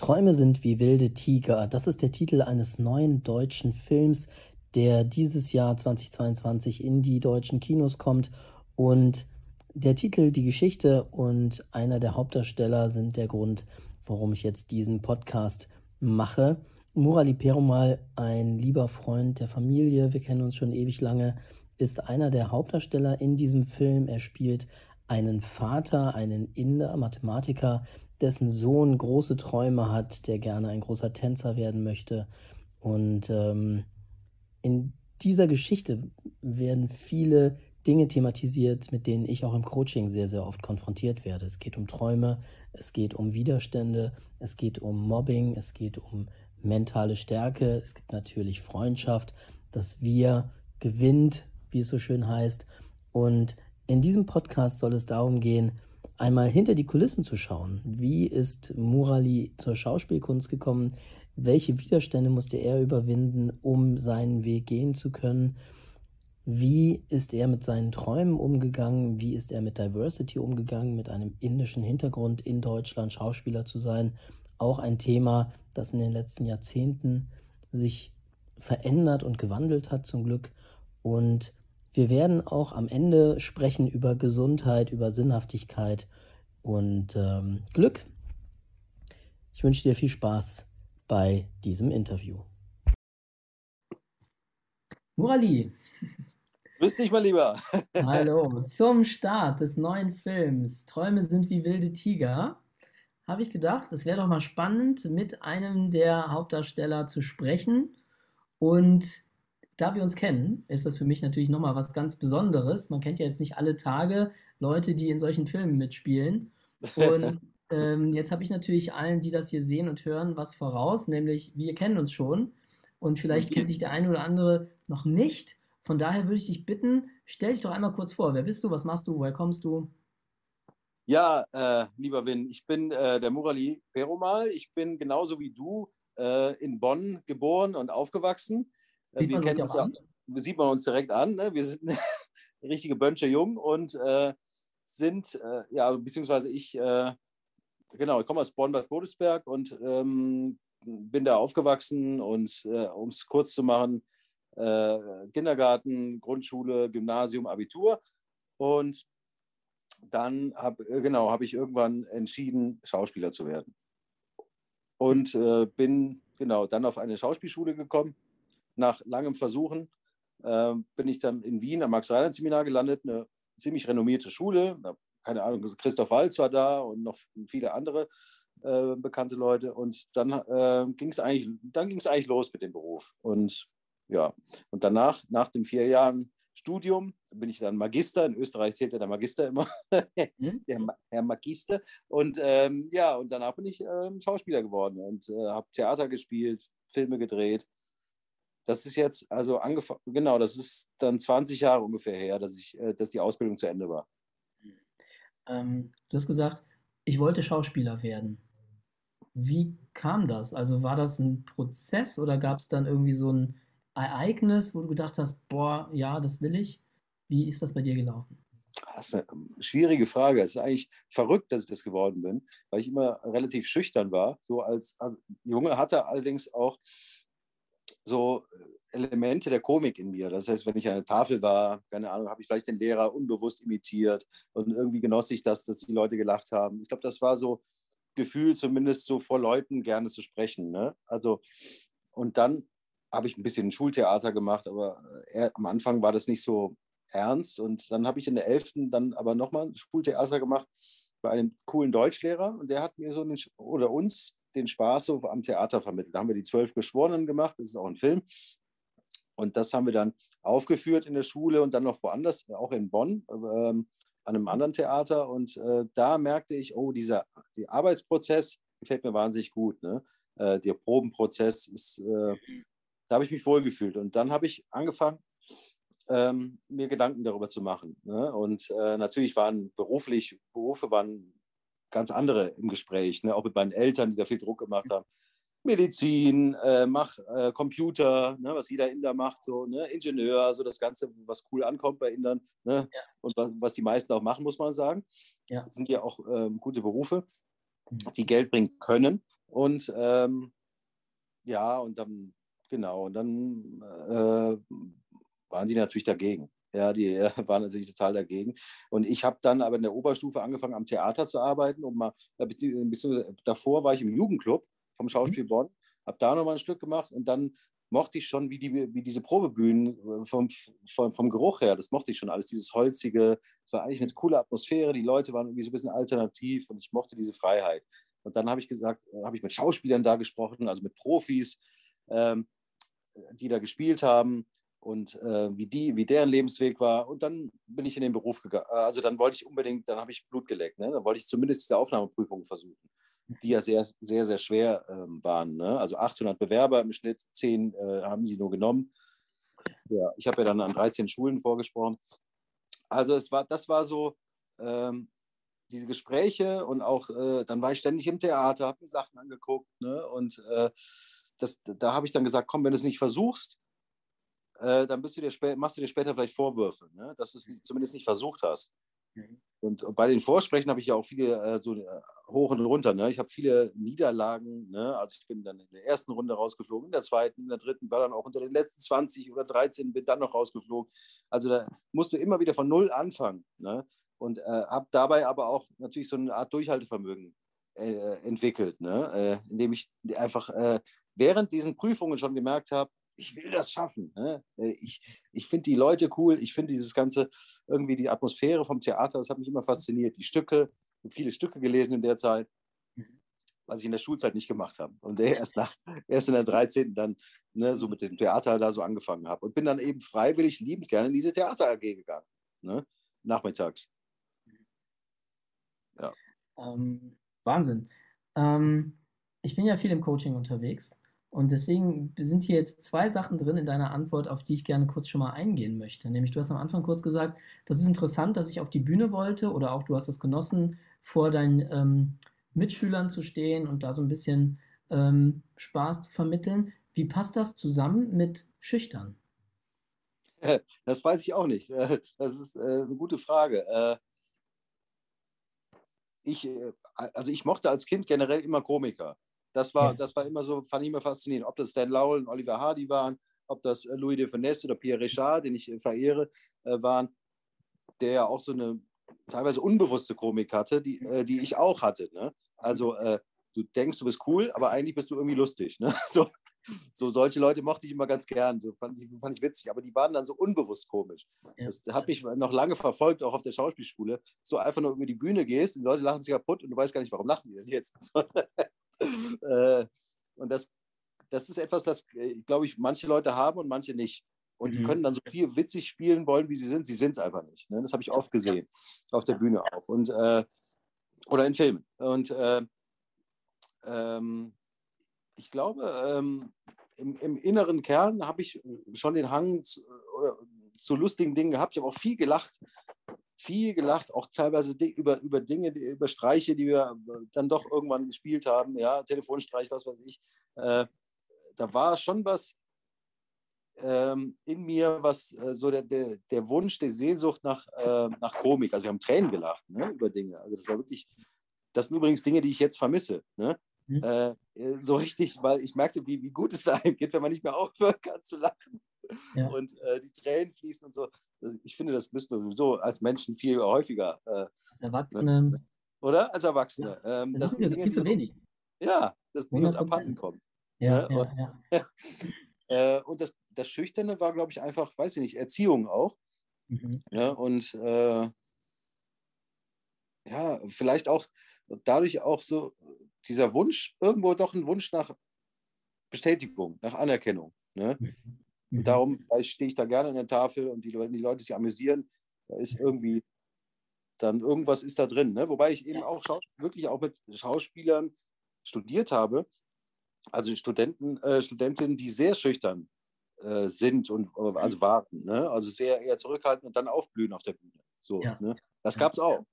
Träume sind wie wilde Tiger. Das ist der Titel eines neuen deutschen Films, der dieses Jahr 2022 in die deutschen Kinos kommt. Und der Titel, die Geschichte und einer der Hauptdarsteller sind der Grund, warum ich jetzt diesen Podcast mache. Murali Perumal, ein lieber Freund der Familie, wir kennen uns schon ewig lange, ist einer der Hauptdarsteller in diesem Film. Er spielt einen Vater, einen Inder, Mathematiker, dessen Sohn große Träume hat, der gerne ein großer Tänzer werden möchte. Und ähm, in dieser Geschichte werden viele Dinge thematisiert, mit denen ich auch im Coaching sehr, sehr oft konfrontiert werde. Es geht um Träume, es geht um Widerstände, es geht um Mobbing, es geht um mentale Stärke, es gibt natürlich Freundschaft, dass wir gewinnt, wie es so schön heißt. Und in diesem Podcast soll es darum gehen, einmal hinter die Kulissen zu schauen. Wie ist Murali zur Schauspielkunst gekommen? Welche Widerstände musste er überwinden, um seinen Weg gehen zu können? Wie ist er mit seinen Träumen umgegangen? Wie ist er mit Diversity umgegangen, mit einem indischen Hintergrund in Deutschland Schauspieler zu sein? Auch ein Thema, das in den letzten Jahrzehnten sich verändert und gewandelt hat zum Glück. Und wir werden auch am Ende sprechen über Gesundheit, über Sinnhaftigkeit und ähm, Glück. Ich wünsche dir viel Spaß bei diesem Interview. Murali. Grüß dich mal lieber. Hallo. Zum Start des neuen Films Träume sind wie wilde Tiger habe ich gedacht, es wäre doch mal spannend, mit einem der Hauptdarsteller zu sprechen und da wir uns kennen, ist das für mich natürlich nochmal was ganz Besonderes. Man kennt ja jetzt nicht alle Tage Leute, die in solchen Filmen mitspielen. Und ähm, jetzt habe ich natürlich allen, die das hier sehen und hören, was voraus, nämlich wir kennen uns schon und vielleicht okay. kennt sich der eine oder andere noch nicht. Von daher würde ich dich bitten, stell dich doch einmal kurz vor. Wer bist du? Was machst du? Woher kommst du? Ja, äh, lieber Win, ich bin äh, der Murali Perumal. Ich bin genauso wie du äh, in Bonn geboren und aufgewachsen. Sieht wir kennen uns ja, an? sieht man uns direkt an. Ne? Wir sind richtige Bönche jung und äh, sind, äh, ja, beziehungsweise ich, äh, genau, ich komme aus Bonn-Bad Godesberg und ähm, bin da aufgewachsen und äh, um es kurz zu machen, äh, Kindergarten, Grundschule, Gymnasium, Abitur und dann habe genau, hab ich irgendwann entschieden, Schauspieler zu werden. Und äh, bin genau dann auf eine Schauspielschule gekommen nach langem Versuchen äh, bin ich dann in Wien am Max-Reinhardt-Seminar gelandet, eine ziemlich renommierte Schule. Keine Ahnung, Christoph Walz war da und noch viele andere äh, bekannte Leute. Und dann äh, ging es eigentlich, eigentlich los mit dem Beruf. Und ja, und danach, nach den vier Jahren Studium, bin ich dann Magister. In Österreich zählt ja der Magister immer, mhm. der Herr Magister. Und ähm, ja, und danach bin ich ähm, Schauspieler geworden und äh, habe Theater gespielt, Filme gedreht das ist jetzt, also angefangen, genau, das ist dann 20 Jahre ungefähr her, dass, ich, äh, dass die Ausbildung zu Ende war. Ähm, du hast gesagt, ich wollte Schauspieler werden. Wie kam das? Also war das ein Prozess oder gab es dann irgendwie so ein Ereignis, wo du gedacht hast, boah, ja, das will ich? Wie ist das bei dir gelaufen? Das ist eine schwierige Frage. Es ist eigentlich verrückt, dass ich das geworden bin, weil ich immer relativ schüchtern war. So als Junge hatte allerdings auch so äh, Elemente der Komik in mir. Das heißt, wenn ich an der Tafel war, keine Ahnung, habe ich vielleicht den Lehrer unbewusst imitiert und irgendwie genoss ich das, dass die Leute gelacht haben. Ich glaube, das war so Gefühl, zumindest so vor Leuten gerne zu sprechen. Ne? Also, und dann habe ich ein bisschen Schultheater gemacht, aber äh, am Anfang war das nicht so ernst. Und dann habe ich in der 11. dann aber nochmal Schultheater gemacht bei einem coolen Deutschlehrer und der hat mir so einen, oder uns den Spaß am Theater vermittelt. Da haben wir die zwölf Geschworenen gemacht, das ist auch ein Film. Und das haben wir dann aufgeführt in der Schule und dann noch woanders, auch in Bonn, ähm, an einem anderen Theater. Und äh, da merkte ich, oh, dieser die Arbeitsprozess gefällt mir wahnsinnig gut. Ne? Äh, der Probenprozess ist, äh, da habe ich mich wohlgefühlt. Und dann habe ich angefangen, ähm, mir Gedanken darüber zu machen. Ne? Und äh, natürlich waren beruflich, Berufe waren ganz andere im Gespräch, ne? auch mit meinen Eltern, die da viel Druck gemacht haben. Medizin, äh, mach äh, Computer, ne, was jeder Inder macht, so, ne, Ingenieur, so das Ganze, was cool ankommt bei Indern ne, ja. und was, was, die meisten auch machen, muss man sagen. Ja. Das sind ja auch ähm, gute Berufe, mhm. die Geld bringen können. Und ähm, ja, und dann, genau, und dann äh, waren die natürlich dagegen. Ja, die äh, waren natürlich total dagegen. Und ich habe dann aber in der Oberstufe angefangen, am Theater zu arbeiten. Und mal, äh, beziehungsweise davor war ich im Jugendclub vom mhm. Schauspiel Bonn, habe da nochmal ein Stück gemacht und dann mochte ich schon, wie, die, wie diese Probebühnen äh, vom, vom, vom Geruch her, das mochte ich schon alles, dieses holzige, es war eigentlich eine coole Atmosphäre, die Leute waren irgendwie so ein bisschen alternativ und ich mochte diese Freiheit. Und dann habe ich gesagt, habe ich mit Schauspielern da gesprochen, also mit Profis, ähm, die da gespielt haben und äh, wie, die, wie deren Lebensweg war. Und dann bin ich in den Beruf gegangen. Äh, also dann wollte ich unbedingt, dann habe ich Blut geleckt. Ne? Dann wollte ich zumindest diese Aufnahmeprüfung versuchen, die ja sehr, sehr, sehr schwer ähm, waren. Ne? Also 800 Bewerber im Schnitt, 10 äh, haben sie nur genommen. Ja, ich habe ja dann an 13 Schulen vorgesprochen. Also es war, das war so ähm, diese Gespräche und auch, äh, dann war ich ständig im Theater, habe mir Sachen angeguckt. Ne? Und äh, das, da habe ich dann gesagt, komm, wenn du es nicht versuchst, äh, dann du dir machst du dir später vielleicht Vorwürfe, ne? dass du es zumindest nicht versucht hast. Mhm. Und bei den Vorsprechen habe ich ja auch viele äh, so äh, hoch und runter. Ne? Ich habe viele Niederlagen. Ne? Also ich bin dann in der ersten Runde rausgeflogen, in der zweiten, in der dritten, war dann auch unter den letzten 20 oder 13, bin dann noch rausgeflogen. Also da musst du immer wieder von Null anfangen. Ne? Und äh, habe dabei aber auch natürlich so eine Art Durchhaltevermögen äh, entwickelt, ne? Äh, indem ich einfach während diesen Prüfungen schon gemerkt habe, ich will das schaffen. Ne? Äh, ich, ich finde die Leute cool, ich finde dieses ganze, irgendwie die Atmosphäre vom Theater, das hat mich immer fasziniert. Die Stücke, viele Stücke gelesen in der Zeit, was ich in der Schulzeit nicht gemacht habe. Und erst, nach, erst in der 13. dann ne, so mit dem Theater da so angefangen habe. Und bin dann eben freiwillig liebend gerne in diese Theater AG gegangen. Ne? Nachmittags. Ja. Ähm, Wahnsinn. Ähm, ich bin ja viel im Coaching unterwegs und deswegen sind hier jetzt zwei Sachen drin in deiner Antwort, auf die ich gerne kurz schon mal eingehen möchte. Nämlich, du hast am Anfang kurz gesagt, das ist interessant, dass ich auf die Bühne wollte oder auch du hast es genossen, vor deinen ähm, Mitschülern zu stehen und da so ein bisschen ähm, Spaß zu vermitteln. Wie passt das zusammen mit Schüchtern? Das weiß ich auch nicht. Das ist äh, eine gute Frage. Äh, ich, äh, also ich mochte als Kind generell immer Komiker. Das war, ja. das war immer so, fand ich immer faszinierend. Ob das Stan Lowell und Oliver Hardy waren, ob das äh, Louis de Finesse oder Pierre Richard, den ich äh, verehre, äh, waren, der ja auch so eine teilweise unbewusste Komik hatte, die, die ich auch hatte. Ne? Also äh, du denkst, du bist cool, aber eigentlich bist du irgendwie lustig. Ne? So, so solche Leute mochte ich immer ganz gern, so fand ich, fand ich witzig, aber die waren dann so unbewusst komisch. Ja. Das hat mich noch lange verfolgt, auch auf der Schauspielschule. So einfach nur über die Bühne gehst und die Leute lachen sich kaputt und du weißt gar nicht, warum lachen die denn jetzt. Äh, und das, das ist etwas, das, äh, glaube ich, manche Leute haben und manche nicht. Und mhm. die können dann so viel witzig spielen wollen, wie sie sind. Sie sind es einfach nicht. Ne? Das habe ich oft gesehen. Auf der Bühne auch. Und, äh, oder in Filmen. Und äh, ähm, ich glaube, ähm, im, im, inneren Kern habe ich schon den Hang zu, zu, lustigen Dingen gehabt. Ich habe auch viel gelacht viel gelacht, auch teilweise über, über Dinge, über Streiche, die wir dann doch irgendwann gespielt haben, ja, Telefonstreich, was weiß ich. Äh, da war schon was ähm, in mir, was äh, so der, der, der Wunsch, die Sehnsucht nach, äh, nach Komik. Also wir haben Tränen gelacht ne, über Dinge. Also das war wirklich, das sind übrigens Dinge, die ich jetzt vermisse. Ne? Mhm. Äh, so richtig, weil ich merkte, wie, wie gut es da einem geht, wenn man nicht mehr aufhören kann zu lachen ja. und äh, die Tränen fließen und so. Ich finde, das müssen wir sowieso als Menschen viel häufiger. Äh, als Erwachsene. Ne? Oder? Als Erwachsene. Ja. Ähm, das, das sind Dinge, viel zu wenig. Ja, dass die uns abhanden kommen. Ja, ne? ja, ja. ja. Äh, und das, das Schüchterne war, glaube ich, einfach, weiß ich nicht, Erziehung auch. Mhm. Ja, und äh, ja, vielleicht auch dadurch auch so dieser Wunsch, irgendwo doch ein Wunsch nach Bestätigung, nach Anerkennung. Ne? Mhm. Und mhm. darum stehe ich da gerne an der Tafel und die Leute, die Leute sich amüsieren. Da ist irgendwie dann irgendwas ist da drin. Ne? Wobei ich eben auch wirklich auch mit Schauspielern studiert habe, also Studenten, äh, Studentinnen, die sehr schüchtern äh, sind und äh, also warten, ne? also sehr eher zurückhaltend und dann aufblühen auf der Bühne. So, ja. ne? Das gab es auch.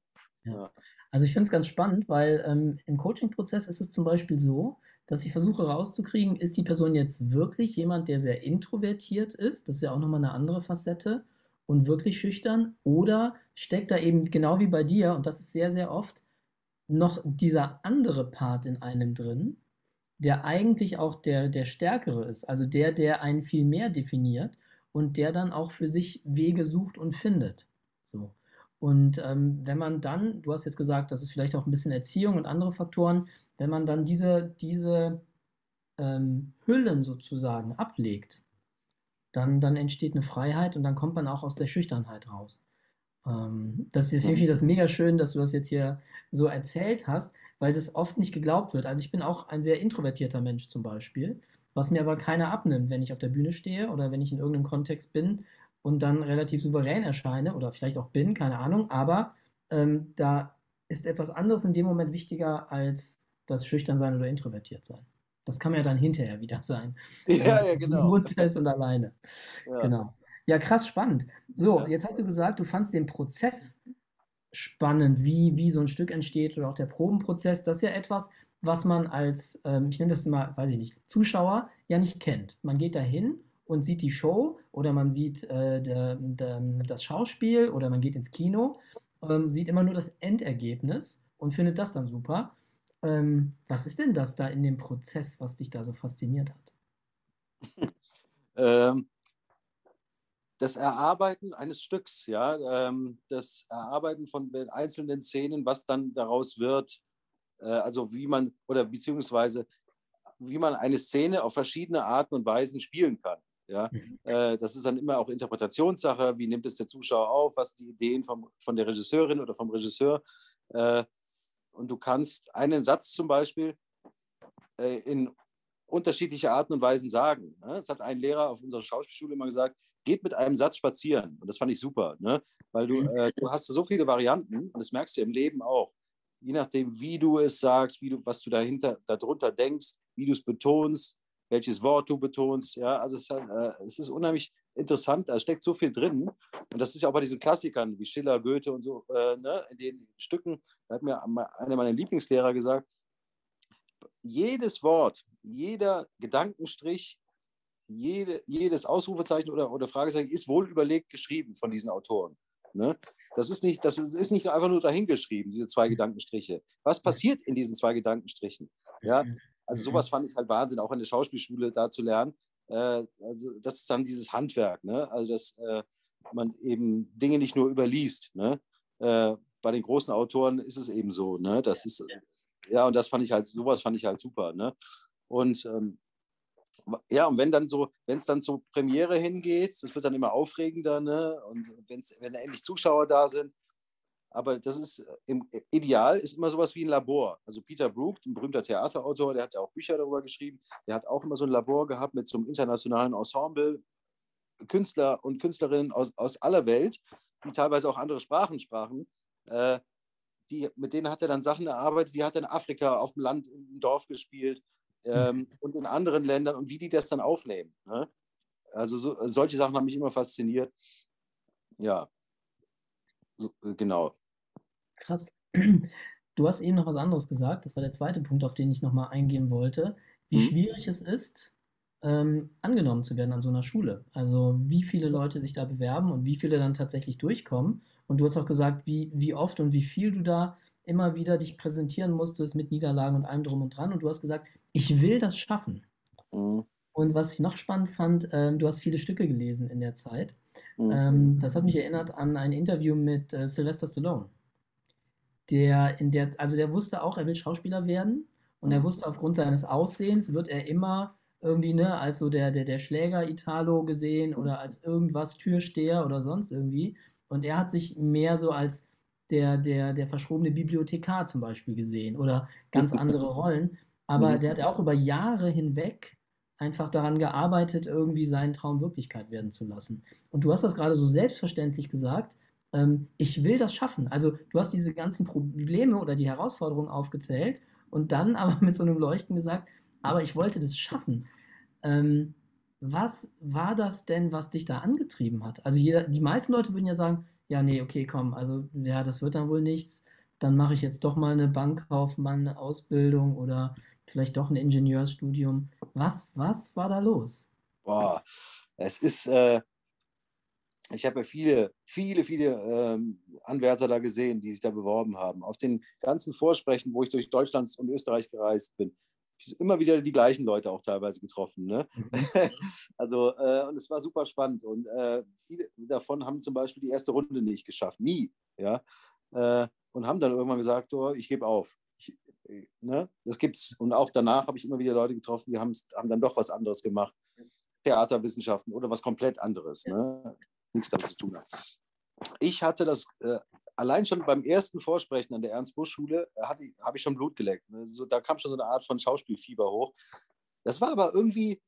Ja. Also ich finde es ganz spannend, weil ähm, im Coaching-Prozess ist es zum Beispiel so, dass ich versuche rauszukriegen, ist die Person jetzt wirklich jemand, der sehr introvertiert ist, das ist ja auch nochmal eine andere Facette, und wirklich schüchtern, oder steckt da eben genau wie bei dir, und das ist sehr, sehr oft, noch dieser andere Part in einem drin, der eigentlich auch der, der Stärkere ist, also der, der einen viel mehr definiert und der dann auch für sich Wege sucht und findet. So. Und ähm, wenn man dann, du hast jetzt gesagt, das ist vielleicht auch ein bisschen Erziehung und andere Faktoren, wenn man dann diese, diese ähm, Hüllen sozusagen ablegt, dann, dann entsteht eine Freiheit und dann kommt man auch aus der Schüchternheit raus. Ähm, das ist irgendwie das mega schön, dass du das jetzt hier so erzählt hast, weil das oft nicht geglaubt wird. Also ich bin auch ein sehr introvertierter Mensch zum Beispiel, was mir aber keiner abnimmt, wenn ich auf der Bühne stehe oder wenn ich in irgendeinem Kontext bin und dann relativ souverän erscheine oder vielleicht auch bin, keine Ahnung, aber ähm, da ist etwas anderes in dem Moment wichtiger als das Schüchternsein oder introvertiert sein. Das kann man ja dann hinterher wieder sein. Ja, ja, genau. Runter ist und alleine. Ja. Genau. Ja, krass spannend. So, ja. jetzt hast du gesagt, du fandst den Prozess spannend, wie, wie so ein Stück entsteht oder auch der Probenprozess. Das ist ja etwas, was man als, ähm, ich nenne das immer, weiß ich nicht, Zuschauer ja nicht kennt. Man geht da hin und sieht die Show oder man sieht äh, der, der, das Schauspiel oder man geht ins Kino, ähm, sieht immer nur das Endergebnis und findet das dann super. Ähm, was ist denn das da in dem Prozess, was dich da so fasziniert hat? ähm, das Erarbeiten eines Stücks, ja, ähm, das Erarbeiten von einzelnen Szenen, was dann daraus wird, äh, also wie man oder beziehungsweise wie man eine Szene auf verschiedene Arten und Weisen spielen kann. Ja, mhm. äh, das ist dann immer auch Interpretationssache. Wie nimmt es der Zuschauer auf? Was die Ideen vom, von der Regisseurin oder vom Regisseur? Äh, und du kannst einen Satz zum Beispiel äh, in unterschiedliche Arten und Weisen sagen. Ne? Das hat ein Lehrer auf unserer Schauspielschule immer gesagt, geht mit einem Satz spazieren. Und das fand ich super, ne? weil du, mhm. äh, du hast so viele Varianten und das merkst du im Leben auch. Je nachdem, wie du es sagst, wie du, was du dahinter, darunter denkst, wie du es betonst, welches Wort du betonst. Ja, also es, äh, es, ist unheimlich interessant, da steckt so viel drin. Und das ist ja auch bei diesen Klassikern wie Schiller, Goethe und so, äh, ne, in den Stücken, da hat mir einer meiner Lieblingslehrer gesagt, jedes Wort, jeder Gedankenstrich, jede, jedes Ausrufezeichen oder, oder Fragezeichen ist wohl überlegt geschrieben von diesen Autoren. Ne? Das, ist nicht, das ist nicht einfach nur dahingeschrieben, diese zwei Gedankenstriche. Was passiert in diesen zwei Gedankenstrichen? Ja? Also sowas fand ich halt Wahnsinn, auch in der Schauspielschule da zu lernen. Äh, also das ist dann dieses Handwerk, ne? also dass äh, man eben Dinge nicht nur überliest. Ne? Äh, bei den großen Autoren ist es eben so. Ne? Das ist, ja, und das fand ich halt, sowas fand ich halt super. Ne? Und ähm, ja, und wenn dann so, wenn es dann zur Premiere hingeht, das wird dann immer aufregender, ne? Und wenn's, wenn endlich Zuschauer da sind. Aber das ist im Ideal ist immer sowas wie ein Labor. Also Peter Brook, ein berühmter Theaterautor, der hat ja auch Bücher darüber geschrieben. Der hat auch immer so ein Labor gehabt mit so einem internationalen Ensemble, Künstler und Künstlerinnen aus, aus aller Welt, die teilweise auch andere Sprachen sprachen. Äh, die, mit denen hat er dann Sachen erarbeitet, die hat er in Afrika auf dem Land, im Dorf gespielt ähm, mhm. und in anderen Ländern und wie die das dann aufnehmen. Ne? Also so, solche Sachen haben mich immer fasziniert. Ja, so, äh, genau. Krass. Du hast eben noch was anderes gesagt. Das war der zweite Punkt, auf den ich nochmal eingehen wollte. Wie mhm. schwierig es ist, ähm, angenommen zu werden an so einer Schule. Also wie viele Leute sich da bewerben und wie viele dann tatsächlich durchkommen. Und du hast auch gesagt, wie, wie oft und wie viel du da immer wieder dich präsentieren musstest mit Niederlagen und allem drum und dran. Und du hast gesagt, ich will das schaffen. Mhm. Und was ich noch spannend fand, ähm, du hast viele Stücke gelesen in der Zeit. Mhm. Ähm, das hat mich erinnert an ein Interview mit äh, Sylvester Stallone. Der in der, also der wusste auch, er will Schauspieler werden und er mhm. wusste, aufgrund seines Aussehens wird er immer irgendwie, ne, als so der, der, der Schläger Italo gesehen oder als irgendwas Türsteher oder sonst irgendwie. Und er hat sich mehr so als der, der, der verschrobene Bibliothekar zum Beispiel gesehen oder ganz andere Rollen. Aber mhm. der hat auch über Jahre hinweg einfach daran gearbeitet, irgendwie seinen Traum Wirklichkeit werden zu lassen. Und du hast das gerade so selbstverständlich gesagt, ähm, ich will das schaffen. Also du hast diese ganzen Probleme oder die Herausforderungen aufgezählt und dann aber mit so einem Leuchten gesagt, aber ich wollte das schaffen. Ähm, was war das denn, was dich da angetrieben hat? Also jeder, die meisten Leute würden ja sagen, ja, nee, okay, komm, also ja, das wird dann wohl nichts. Dann mache ich jetzt doch mal eine Bankkaufmann-Ausbildung oder vielleicht doch ein Ingenieursstudium. Was, was war da los? Boah, es ist, äh, ich habe ja viele, viele, viele ähm, Anwärter da gesehen, die sich da beworben haben. Auf den ganzen Vorsprechen, wo ich durch Deutschland und Österreich gereist bin, immer wieder die gleichen Leute auch teilweise getroffen. Ne? Mhm. also, äh, und es war super spannend. Und äh, viele davon haben zum Beispiel die erste Runde nicht geschafft. Nie. Ja? Äh, und haben dann irgendwann gesagt, oh, ich gebe auf. Ich, ne? Das gibt's. Und auch danach habe ich immer wieder Leute getroffen, die haben dann doch was anderes gemacht. Theaterwissenschaften oder was komplett anderes. Ne? Nichts damit zu tun hat. Ich hatte das äh, allein schon beim ersten Vorsprechen an der Ernst-Busch-Schule äh, habe ich schon Blut geleckt. Ne? So, da kam schon so eine Art von Schauspielfieber hoch. Das war aber irgendwie,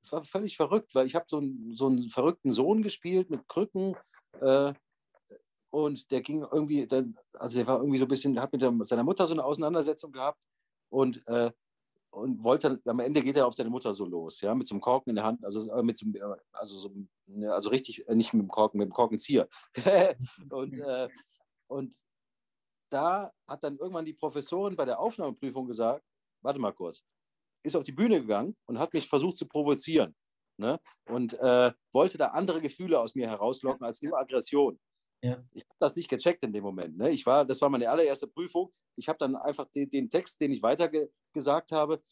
das war völlig verrückt, weil ich habe so, einen, so einen verrückten Sohn gespielt mit Krücken äh, und der ging irgendwie, dann, also der war irgendwie so ein bisschen, hat mit, der, seiner Mutter so eine Auseinandersetzung gehabt und äh, und wollte, am Ende geht er auf seine Mutter so los, ja, mit so einem Korken in der Hand, also äh, mit so, äh, also, so, ne, also richtig, äh, nicht mit dem Korken, mit dem Korkenzieher. und, äh, und da hat dann irgendwann die Professorin bei der Aufnahmeprüfung gesagt, warte mal kurz, ist auf die Bühne gegangen und hat mich versucht zu provozieren. Ne? Und äh, wollte da andere Gefühle aus mir herauslocken als nur Aggression. Ja. Ich habe das nicht gecheckt in dem Moment. Ne? Ich war, das war meine allererste Prüfung. Ich habe dann einfach den, den, Text, den ich weitergesagt habe,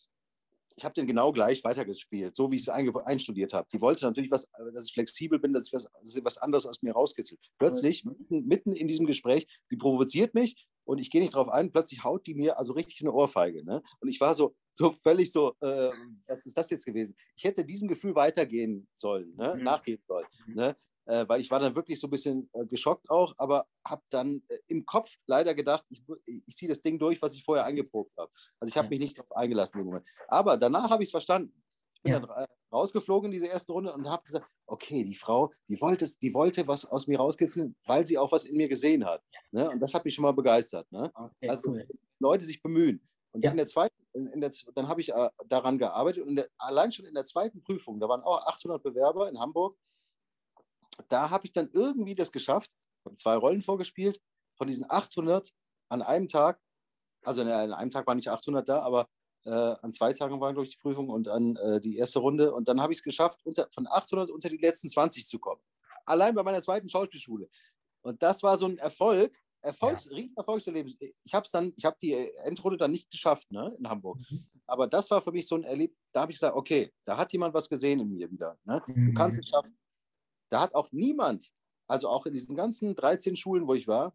ich habe den genau gleich weitergespielt, so wie ich es einstudiert habe. Die wollte natürlich, was, dass ich flexibel bin, dass, ich was, dass sie was anderes aus mir rauskitzelt. Plötzlich, mitten, mitten, in diesem Gespräch, die provoziert mich und ich gehe nicht drauf ein, plötzlich haut die mir also richtig eine Ohrfeige. Ne? Und ich war so, so völlig so, äh, was ist das jetzt gewesen? Ich hätte diesem Gefühl weitergehen sollen, ne? mhm. nachgehen sollen. Mhm. Ne? äh, weil ich war dann wirklich so ein bisschen äh, geschockt auch, aber habe dann äh, im Kopf leider gedacht, ich, ich ziehe das Ding durch, was ich vorher eingeprobt habe. Also ich habe mich nicht darauf eingelassen im Moment. Aber danach habe ich es verstanden. Ich bin ja. dann rausgeflogen in diese erste Runde und habe gesagt, okay, die Frau, die wollte, die wollte was aus mir rauskitzeln, weil sie auch was in mir gesehen hat. Ne? Und das hat mich schon mal begeistert. Ne? Okay, also cool. Leute sich bemühen. Und ja. in der zweiten, in, in der, dann habe ich äh, daran gearbeitet und der, allein schon in der zweiten Prüfung, da waren auch 800 Bewerber in Hamburg, da habe ich dann irgendwie das geschafft, habe zwei Rollen vorgespielt, von diesen 800 an einem Tag, also an einem Tag waren nicht 800 da, aber äh, an zwei Tagen waren, durch die Prüfung und an äh, die erste Runde. Und dann habe ich es geschafft, unter, von 800 unter die letzten 20 zu kommen. Allein bei meiner zweiten Schauspielschule. Und das war so ein Erfolg, Erfolgs, ja. Riesenerfolgserlebnis. Ich habe dann, ich habe die Endrunde dann nicht geschafft, ne, in Hamburg. Mhm. Aber das war für mich so ein Erlebnis, da habe ich gesagt, okay, da hat jemand was gesehen in mir wieder. Ne? Mhm. Du kannst es schaffen. Da hat auch niemand, also auch in diesen ganzen 13 Schulen, wo ich war,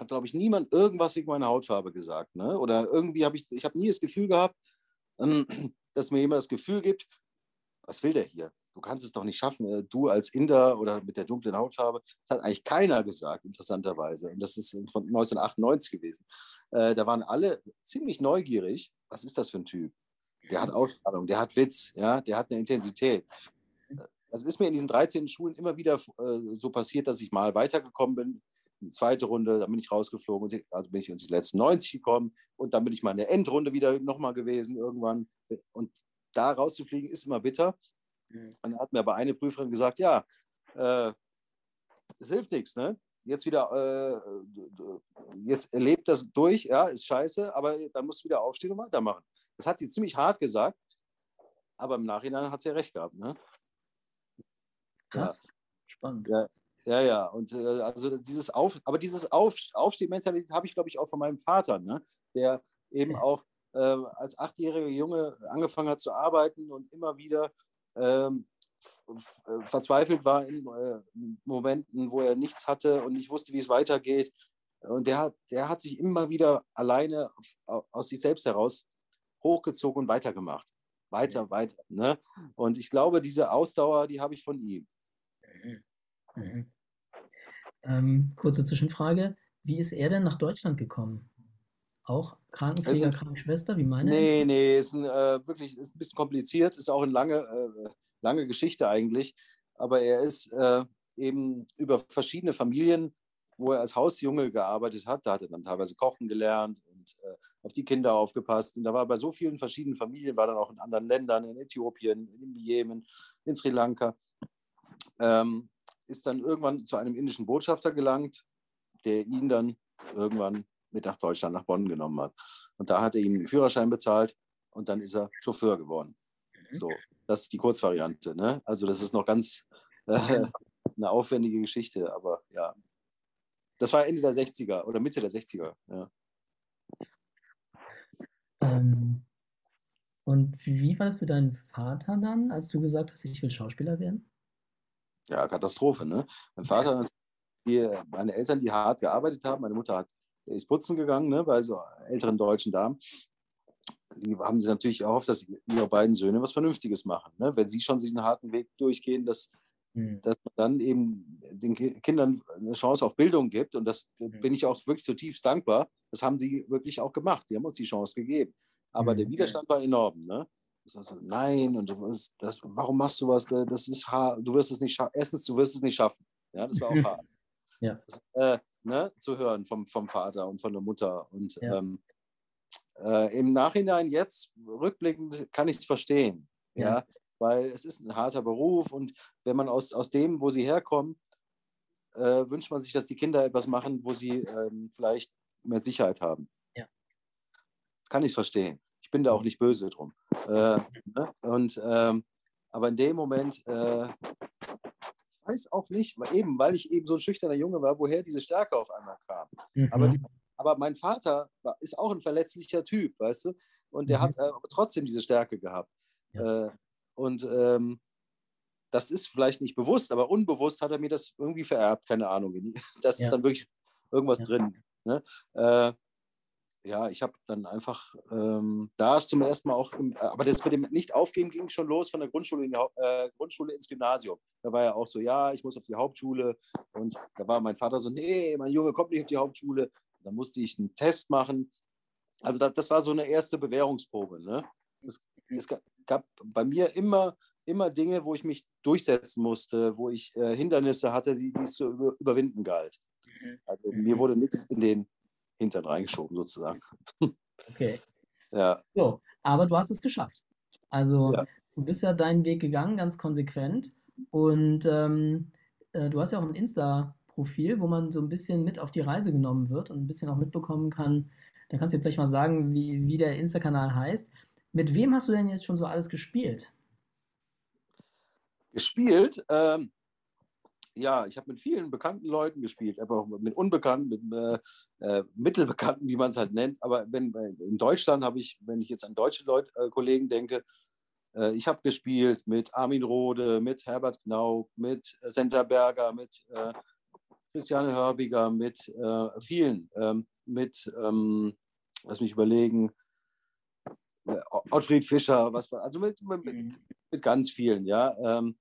hat, glaube ich, niemand irgendwas wegen meiner Hautfarbe gesagt. Ne? Oder irgendwie habe ich, ich habe nie das Gefühl gehabt, ähm, dass mir jemand das Gefühl gibt, was will der hier? Du kannst es doch nicht schaffen, äh, du als Inder oder mit der dunklen Hautfarbe. Das hat eigentlich keiner gesagt, interessanterweise. Und das ist von 1998 gewesen. Äh, da waren alle ziemlich neugierig. Was ist das für ein Typ? Der hat Ausstrahlung, der hat Witz, ja, der hat eine Intensität das ist mir in diesen 13 Schulen immer wieder äh, so passiert, dass ich mal weitergekommen bin. Die zweite Runde, dann bin ich rausgeflogen, also bin ich in die letzten 90 gekommen und dann bin ich mal in der Endrunde wieder nochmal gewesen irgendwann. Und da rauszufliegen ist immer bitter. Mhm. Und dann hat mir aber eine Prüferin gesagt, ja, äh, das hilft nichts, ne? Jetzt wieder, äh, jetzt erlebt das durch, ja, ist scheiße, aber dann musst du wieder aufstehen und weitermachen. Das hat sie ziemlich hart gesagt, aber im Nachhinein hat sie ja recht gehabt, ne? Krass, ja. spannend. Ja, ja, ja. Und äh, also dieses Auf, aber dieses Auf, Aufstehmentalität habe ich, glaube ich, auch von meinem Vater, ne? der eben auch äh, als achtjähriger Junge angefangen hat zu arbeiten und immer wieder ähm, äh, verzweifelt war in äh, Momenten, wo er nichts hatte und nicht wusste, wie es weitergeht. Und der hat, der hat sich immer wieder alleine aus sich selbst heraus hochgezogen und weitergemacht. Weiter, weiter. Ne? Und ich glaube, diese Ausdauer, die habe ich von ihm. Mhm. Mhm. Ähm, kurze Zwischenfrage. Wie ist er denn nach Deutschland gekommen? Auch Krankenpfleger, ein, Krankenschwester, wie meine? Nee, nee, ist ein, äh, wirklich ist ein bisschen kompliziert, ist auch eine lange, äh, lange Geschichte eigentlich. Aber er ist äh, eben über verschiedene Familien, wo er als Hausjunge gearbeitet hat, da hat er dann teilweise kochen gelernt und äh, auf die Kinder aufgepasst. Und da war bei so vielen verschiedenen Familien, war dann auch in anderen Ländern, in Äthiopien, in Jemen, in Sri Lanka ähm, ist dann irgendwann zu einem indischen Botschafter gelangt, der ihn dann irgendwann mit nach Deutschland, nach Bonn genommen hat. Und da hat er ihm einen Führerschein bezahlt und dann ist er Chauffeur geworden. Mhm. So, das ist die Kurzvariante. Ne? Also das ist noch ganz äh, eine aufwendige Geschichte, aber ja. Das war Ende der 60er oder Mitte der 60er. Ja. Ähm, Und wie war das für deinen Vater dann, als du gesagt hast, ich will Schauspieler werden? Ja, Katastrophe, ne? Mein Vater, die, meine Eltern, die hart gearbeitet haben, meine Mutter hat, ist putzen gegangen, ne, bei so älteren deutschen Damen. Die haben sie natürlich erhofft, dass ihre beiden Söhne was Vernünftiges machen. Ne? Wenn sie schon sich einen harten Weg durchgehen, dass, mhm. dass man dann eben den Kindern eine Chance auf Bildung gibt. Und das mhm. bin ich auch wirklich zutiefst dankbar. Das haben sie wirklich auch gemacht. Die haben uns die Chance gegeben. Aber mhm. der Widerstand war enorm. Ne? Das heißt, nein, und du wirst, das, warum machst du was? Das ist hart. Du wirst es nicht schaffen. Erstens, du wirst es nicht schaffen. Ja, das war auch hart. ja. Das, äh, ne, zu hören vom, vom Vater und von der Mutter. Und ja. ähm, äh, im Nachhinein jetzt, rückblickend, kann ich es verstehen. Ja. ja. Weil es ist ein harter Beruf und wenn man aus, aus dem, wo sie herkommen, äh, wünscht man sich, dass die Kinder etwas machen, wo sie ähm, vielleicht mehr Sicherheit haben. Ja. Kann ich es verstehen. Ich bin da auch nicht böse drum. Äh, ne? Und ähm, aber in dem Moment, äh, weiß auch nicht, eben weil ich eben so ein schüchterner Junge war, woher diese Stärke auf einmal kam. Mhm. Aber, die, aber mein Vater war, ist auch ein verletzlicher Typ, weißt du? Und der mhm. hat äh, trotzdem diese Stärke gehabt. Ja. Äh, und ähm, das ist vielleicht nicht bewusst, aber unbewusst hat er mir das irgendwie vererbt, keine Ahnung. Das ja. ist dann wirklich irgendwas ja. drin. Ne? Äh, ja, ich habe dann einfach ähm, da zum ersten Mal auch, im, äh, aber das mit dem Nicht-Aufgeben ging schon los von der Grundschule, in die, äh, Grundschule ins Gymnasium. Da war ja auch so, ja, ich muss auf die Hauptschule. Und da war mein Vater so, nee, mein Junge kommt nicht auf die Hauptschule. Dann musste ich einen Test machen. Also das, das war so eine erste Bewährungsprobe. Ne? Es, es, gab bei mir immer, immer Dinge, wo ich mich durchsetzen musste, wo ich äh, Hindernisse hatte, die, es zu über, überwinden galt. Mhm. Also mir wurde nichts in den Hintern reingeschoben, sozusagen. Okay. Ja. So, aber du hast es geschafft. Also ja. du bist ja deinen Weg gegangen, ganz konsequent. Und ähm, äh, du hast ja auch ein Insta-Profil, wo man so ein bisschen mit auf die Reise genommen wird und ein bisschen auch mitbekommen kann. Da kannst du vielleicht mal sagen, wie, wie der Insta-Kanal heißt. Mit wem hast du denn jetzt schon so alles gespielt? Gespielt? Ähm, ja, ich habe mit vielen bekannten Leuten gespielt, aber auch mit Unbekannten, mit äh, äh, Mittelbekannten, wie man es halt nennt. Aber wenn, in Deutschland habe ich, wenn ich jetzt an deutsche Leute, äh, Kollegen denke, äh, ich habe gespielt mit Armin Rohde, mit Herbert Knaub, mit Senta Berger, mit äh, Christiane Hörbiger, mit äh, vielen, ähm, mit, ähm, lass mich überlegen, Ottfried Fischer, was also mit, mit, mhm. mit ganz vielen, ja. Ähm,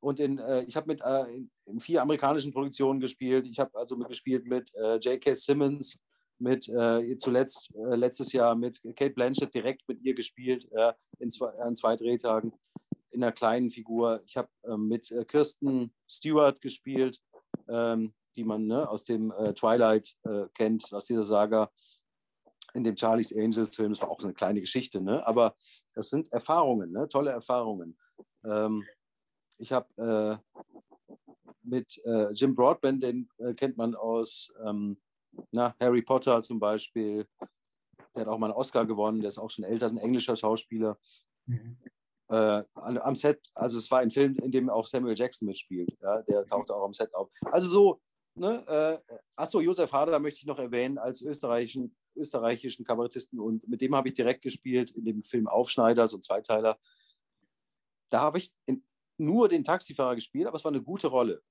und in, äh, ich habe mit äh, in, in, vier amerikanischen Produktionen gespielt. Ich habe also mitgespielt mit äh, J.K. Simmons, mit äh, zuletzt äh, letztes Jahr mit Kate Blanchett direkt mit ihr gespielt in zwei, an zwei Drehtagen in einer kleinen Figur. Ich habe ähm, mit Kirsten Stewart gespielt, ähm, die man ne, aus dem Twilight kennt, aus dieser Saga in dem Charlie's Angels Film. Das war auch so eine kleine Geschichte, ne? aber das sind Erfahrungen, ne? tolle Erfahrungen. Ähm, ich habe äh, mit äh, Jim Broadbent, den äh, kennt man aus ähm, na, Harry Potter zum Beispiel. Der hat auch mal einen Oscar gewonnen, der ist auch schon älter, ist ein englischer Schauspieler. Mhm. Äh, am Set, also es war ein Film, in dem auch Samuel Jackson mitspielt. Ja, der tauchte auch am Set auf. Also so, ne, äh, achso, Josef Hader möchte ich noch erwähnen als österreichischen, österreichischen Kabarettisten und mit dem habe ich direkt gespielt in dem Film Aufschneider, so ein Zweiteiler. Da habe ich in, nur den Taxifahrer gespielt, aber es war eine gute Rolle.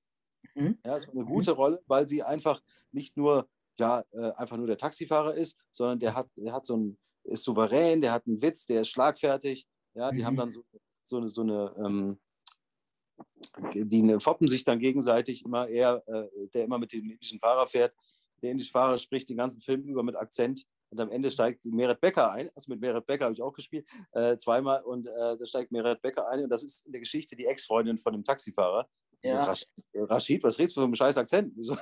Mhm. Ja, es war eine gute Rolle, weil sie einfach nicht nur ja, äh, einfach nur der Taxifahrer ist, sondern der hat, der hat so ein, ist souverän, der hat einen Witz, der ist schlagfertig. Ja, die mhm. haben dann so, so eine, so eine ähm, die foppen sich dann gegenseitig immer er, äh, der immer mit dem indischen Fahrer fährt. Der indische Fahrer spricht den ganzen Film über mit Akzent und am Ende steigt Meret Becker ein. Also mit Meret Becker habe ich auch gespielt, äh, zweimal. Und äh, da steigt Meret Becker ein. Und das ist in der Geschichte die Ex-Freundin von dem Taxifahrer. Ja. So, Rashid, was redest du für einen scheiß Akzent? So,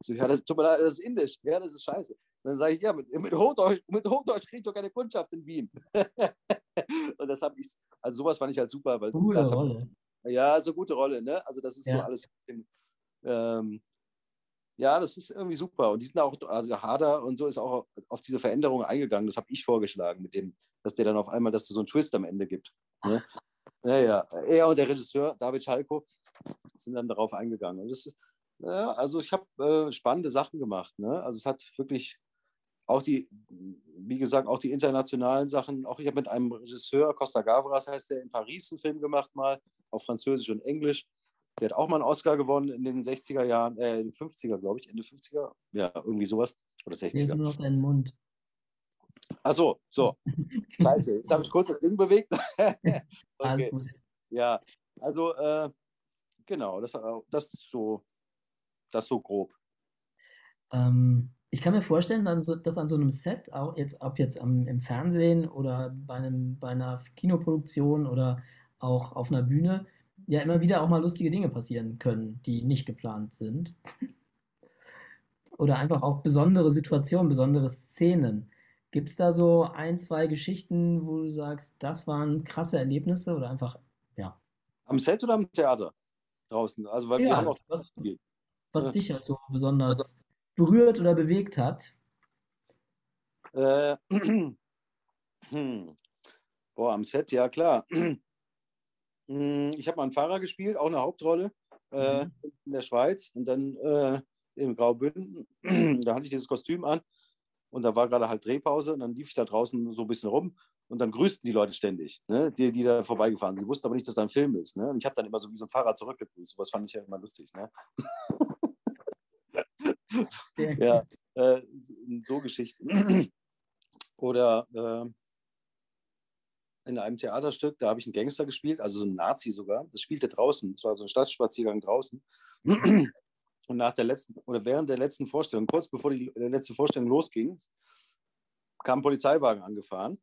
so, ja, das tut mir leid, das ist indisch. Ja, das ist scheiße. Und dann sage ich, ja, mit, mit Hochdeutsch, mit Hochdeutsch kriege ich doch keine Kundschaft in Wien. und das habe ich, also sowas fand ich halt super. Weil Gute Rolle. Hab, ja, so gute Rolle, ne? Also das ist ja. so alles, ähm, ja, das ist irgendwie super. Und die sind auch, also Hader und so ist auch auf diese Veränderung eingegangen. Das habe ich vorgeschlagen, mit dem, dass der dann auf einmal, dass es so einen Twist am Ende gibt. Ne? Ja, ja. Er und der Regisseur, David Schalko, sind dann darauf eingegangen. Und das, ja, also ich habe äh, spannende Sachen gemacht. Ne? Also es hat wirklich auch die, wie gesagt, auch die internationalen Sachen. Auch ich habe mit einem Regisseur, Costa Gavras heißt der, in Paris einen Film gemacht mal, auf Französisch und Englisch. Der hat auch mal einen Oscar gewonnen in den 60er Jahren, äh, 50er, glaube ich, Ende 50er. Ja, irgendwie sowas. Oder 60er. Nur noch deinen Mund. Achso, so. Scheiße, jetzt habe ich kurz das Ding bewegt. okay. Alles gut. Ja, also äh, genau, das, das so, das so grob. Ähm, ich kann mir vorstellen, dass an so einem Set, auch jetzt, ob jetzt am, im Fernsehen oder bei, einem, bei einer Kinoproduktion oder auch auf einer Bühne, ja immer wieder auch mal lustige Dinge passieren können, die nicht geplant sind. oder einfach auch besondere Situationen, besondere Szenen. Gibt es da so ein, zwei Geschichten, wo du sagst, das waren krasse Erlebnisse oder einfach, ja. Am Set oder am Theater? Draußen. Also, weil ja, wir haben auch was, was ja. dich halt so besonders also, berührt oder bewegt hat. Äh, boah, am Set, ja klar. Hm, ich habe mal einen Fahrer gespielt, auch eine Hauptrolle äh, mhm. in der Schweiz und dann äh, im Graubünden. da hatte ich dieses Kostüm an und da war gerade halt Drehpause und dann lief ich da draußen so ein bisschen rum und dann grüßten die Leute ständig, ne? die, die da vorbeigefahren sind. Die wussten aber nicht, dass da ein Film ist. Ne? Und ich habe dann immer so wie so ein Fahrrad zurückgegrüßt. Sowas fand ich ja immer lustig. Ne? ja, äh, so Geschichten. Oder äh, in einem Theaterstück, da habe ich einen Gangster gespielt, also so einen Nazi sogar. Das spielte draußen, das war so ein Stadtspaziergang draußen. Und nach der letzten oder während der letzten Vorstellung, kurz bevor die letzte Vorstellung losging, kam ein Polizeiwagen angefahren.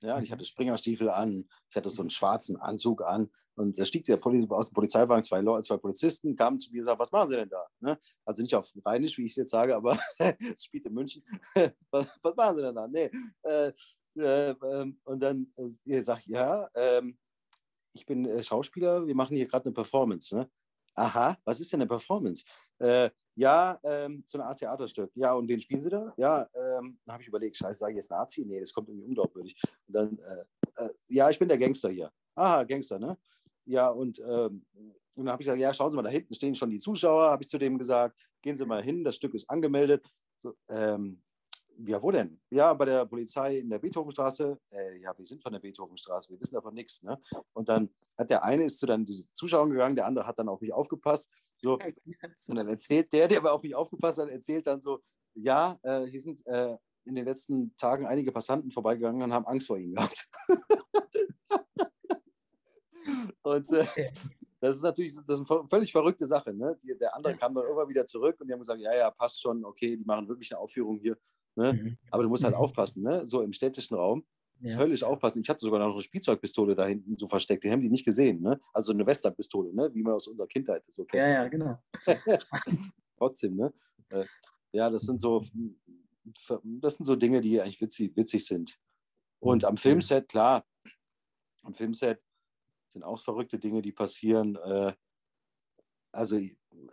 Ja, und ich hatte Springerstiefel an, ich hatte so einen schwarzen Anzug an und da stieg der Poli aus dem Polizeiwagen zwei, Leute, zwei Polizisten, kamen zu mir und sagten, was machen Sie denn da? Ne? Also nicht auf Rheinisch, wie ich es jetzt sage, aber es spielt in München. was, was, machen Sie denn da? Nee. Äh, äh, ähm, und dann äh, ich, ja, ähm, ich bin äh, Schauspieler, wir machen hier gerade eine Performance. Ne? Aha, was ist denn eine Performance? Äh, ja, ähm, so eine Art Theaterstück. Ja, und wen spielen Sie da? Ja, dann habe ich überlegt, scheiße, sage ich jetzt Nazi? Nee, das kommt irgendwie unglaubwürdig. Und dann, ja, ich bin der Gangster hier. Aha, Gangster, ne? Ja, und, und dann habe ich gesagt, ja, schauen Sie mal, da hinten stehen schon die Zuschauer, habe ich zu dem gesagt, gehen Sie mal hin, das Stück ist angemeldet. So, ähm, ja, wo denn? Ja, bei der Polizei in der Beethovenstraße. Äh, ja, wir sind von der Beethovenstraße, wir wissen davon nichts. Ne? Und dann hat der eine ist zu den Zuschauern gegangen, der andere hat dann auf mich aufgepasst. So. Und dann erzählt der, der aber auf mich aufgepasst hat, erzählt dann so, ja, äh, hier sind äh, in den letzten Tagen einige Passanten vorbeigegangen und haben Angst vor ihnen gehabt. und äh, okay. das ist natürlich das ist eine völlig verrückte Sache. Ne? Die, der andere kam dann immer wieder zurück und die haben gesagt, ja, ja, passt schon, okay, die machen wirklich eine Aufführung hier. Ne? Mhm. Aber du musst halt mhm. aufpassen, ne? so im städtischen Raum. Ja. Höllisch aufpassen. Ich hatte sogar noch eine Spielzeugpistole da hinten so versteckt. Die haben die nicht gesehen. Ne? Also eine Westernpistole, ne? wie man aus unserer Kindheit so kennt. Ja, ja, genau. Trotzdem, ne? Äh, ja, das sind so, das sind so Dinge, die eigentlich witzig, witzig sind. Und am Filmset, klar, am Filmset sind auch verrückte Dinge, die passieren. Äh, also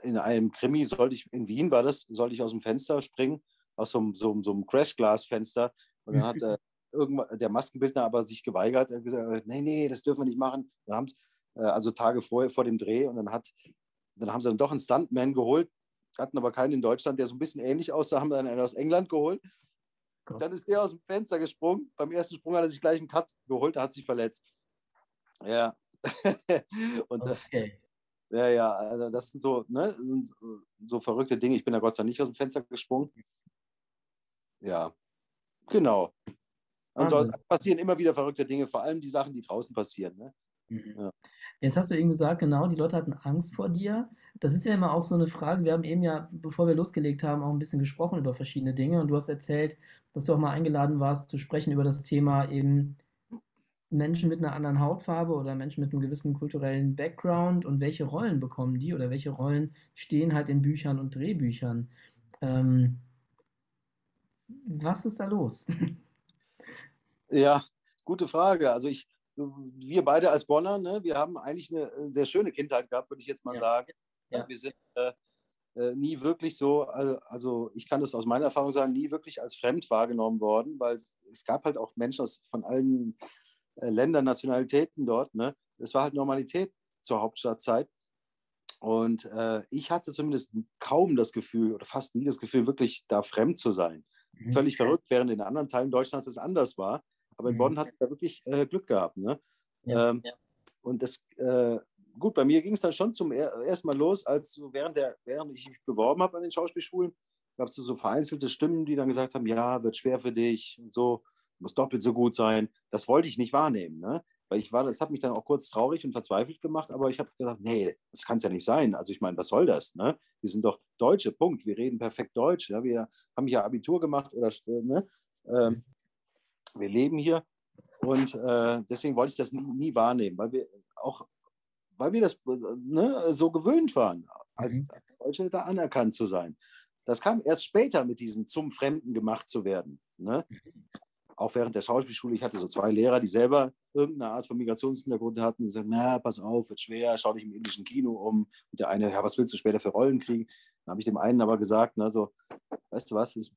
in einem Krimi sollte ich, in Wien war das, sollte ich aus dem Fenster springen aus so, so, so einem Crashglas-Fenster. Und dann hat äh, irgendwann der Maskenbildner aber sich geweigert. Er hat gesagt, nee, nee, das dürfen wir nicht machen. Dann haben äh, also Tage vorher vor dem Dreh und dann hat dann haben sie dann doch einen Stuntman geholt, hatten aber keinen in Deutschland, der so ein bisschen ähnlich aussah, haben dann einen aus England geholt. Gott. Dann ist der aus dem Fenster gesprungen. Beim ersten Sprung hat er sich gleich einen Cut geholt, er hat sich verletzt. Ja. und, äh, okay. Ja, ja, also das sind so, ne, so verrückte Dinge. Ich bin da Gott sei Dank nicht aus dem Fenster gesprungen. Ja, genau. Also passieren immer wieder verrückte Dinge, vor allem die Sachen, die draußen passieren. Ne? Mhm. Ja. Jetzt hast du eben gesagt, genau, die Leute hatten Angst vor dir. Das ist ja immer auch so eine Frage. Wir haben eben ja, bevor wir losgelegt haben, auch ein bisschen gesprochen über verschiedene Dinge. Und du hast erzählt, dass du auch mal eingeladen warst, zu sprechen über das Thema eben Menschen mit einer anderen Hautfarbe oder Menschen mit einem gewissen kulturellen Background und welche Rollen bekommen die oder welche Rollen stehen halt in Büchern und Drehbüchern. Ähm, was ist da los? Ja, gute Frage. Also ich, wir beide als Bonner, ne, wir haben eigentlich eine sehr schöne Kindheit gehabt, würde ich jetzt mal ja. sagen. Ja. Wir sind äh, äh, nie wirklich so, also, also, ich kann das aus meiner Erfahrung sagen, nie wirklich als fremd wahrgenommen worden, weil es gab halt auch Menschen aus, von allen äh, Ländern, Nationalitäten dort. Ne? Es war halt Normalität zur Hauptstadtzeit. Und äh, ich hatte zumindest kaum das Gefühl oder fast nie das Gefühl, wirklich da fremd zu sein. Mhm. völlig verrückt, während in anderen Teilen Deutschlands es anders war. Aber in mhm. Bonn hat er wirklich äh, Glück gehabt. Ne? Ja, ähm, ja. Und das, äh, gut, bei mir ging es dann schon zum er ersten Mal los, als so während, der, während ich mich beworben habe an den Schauspielschulen, gab es so vereinzelte Stimmen, die dann gesagt haben, ja, wird schwer für dich und so, muss doppelt so gut sein. Das wollte ich nicht wahrnehmen. Ne? Weil ich war, das hat mich dann auch kurz traurig und verzweifelt gemacht, aber ich habe gesagt, nee, das kann es ja nicht sein. Also ich meine, was soll das? Ne? Wir sind doch Deutsche, Punkt. Wir reden perfekt Deutsch. Ja? Wir haben hier Abitur gemacht oder ne? ähm, wir leben hier. Und äh, deswegen wollte ich das nie, nie, wahrnehmen, weil wir auch, weil wir das ne, so gewöhnt waren, als, mhm. als Deutsche da anerkannt zu sein. Das kam erst später mit diesem zum Fremden gemacht zu werden. Ne? Auch während der Schauspielschule, ich hatte so zwei Lehrer, die selber irgendeine Art von Migrationshintergrund hatten und gesagt, na, pass auf, wird schwer, schau dich im indischen Kino um. Und der eine, ja, was willst du später für Rollen kriegen? Dann habe ich dem einen aber gesagt, ne, so, weißt du was, es,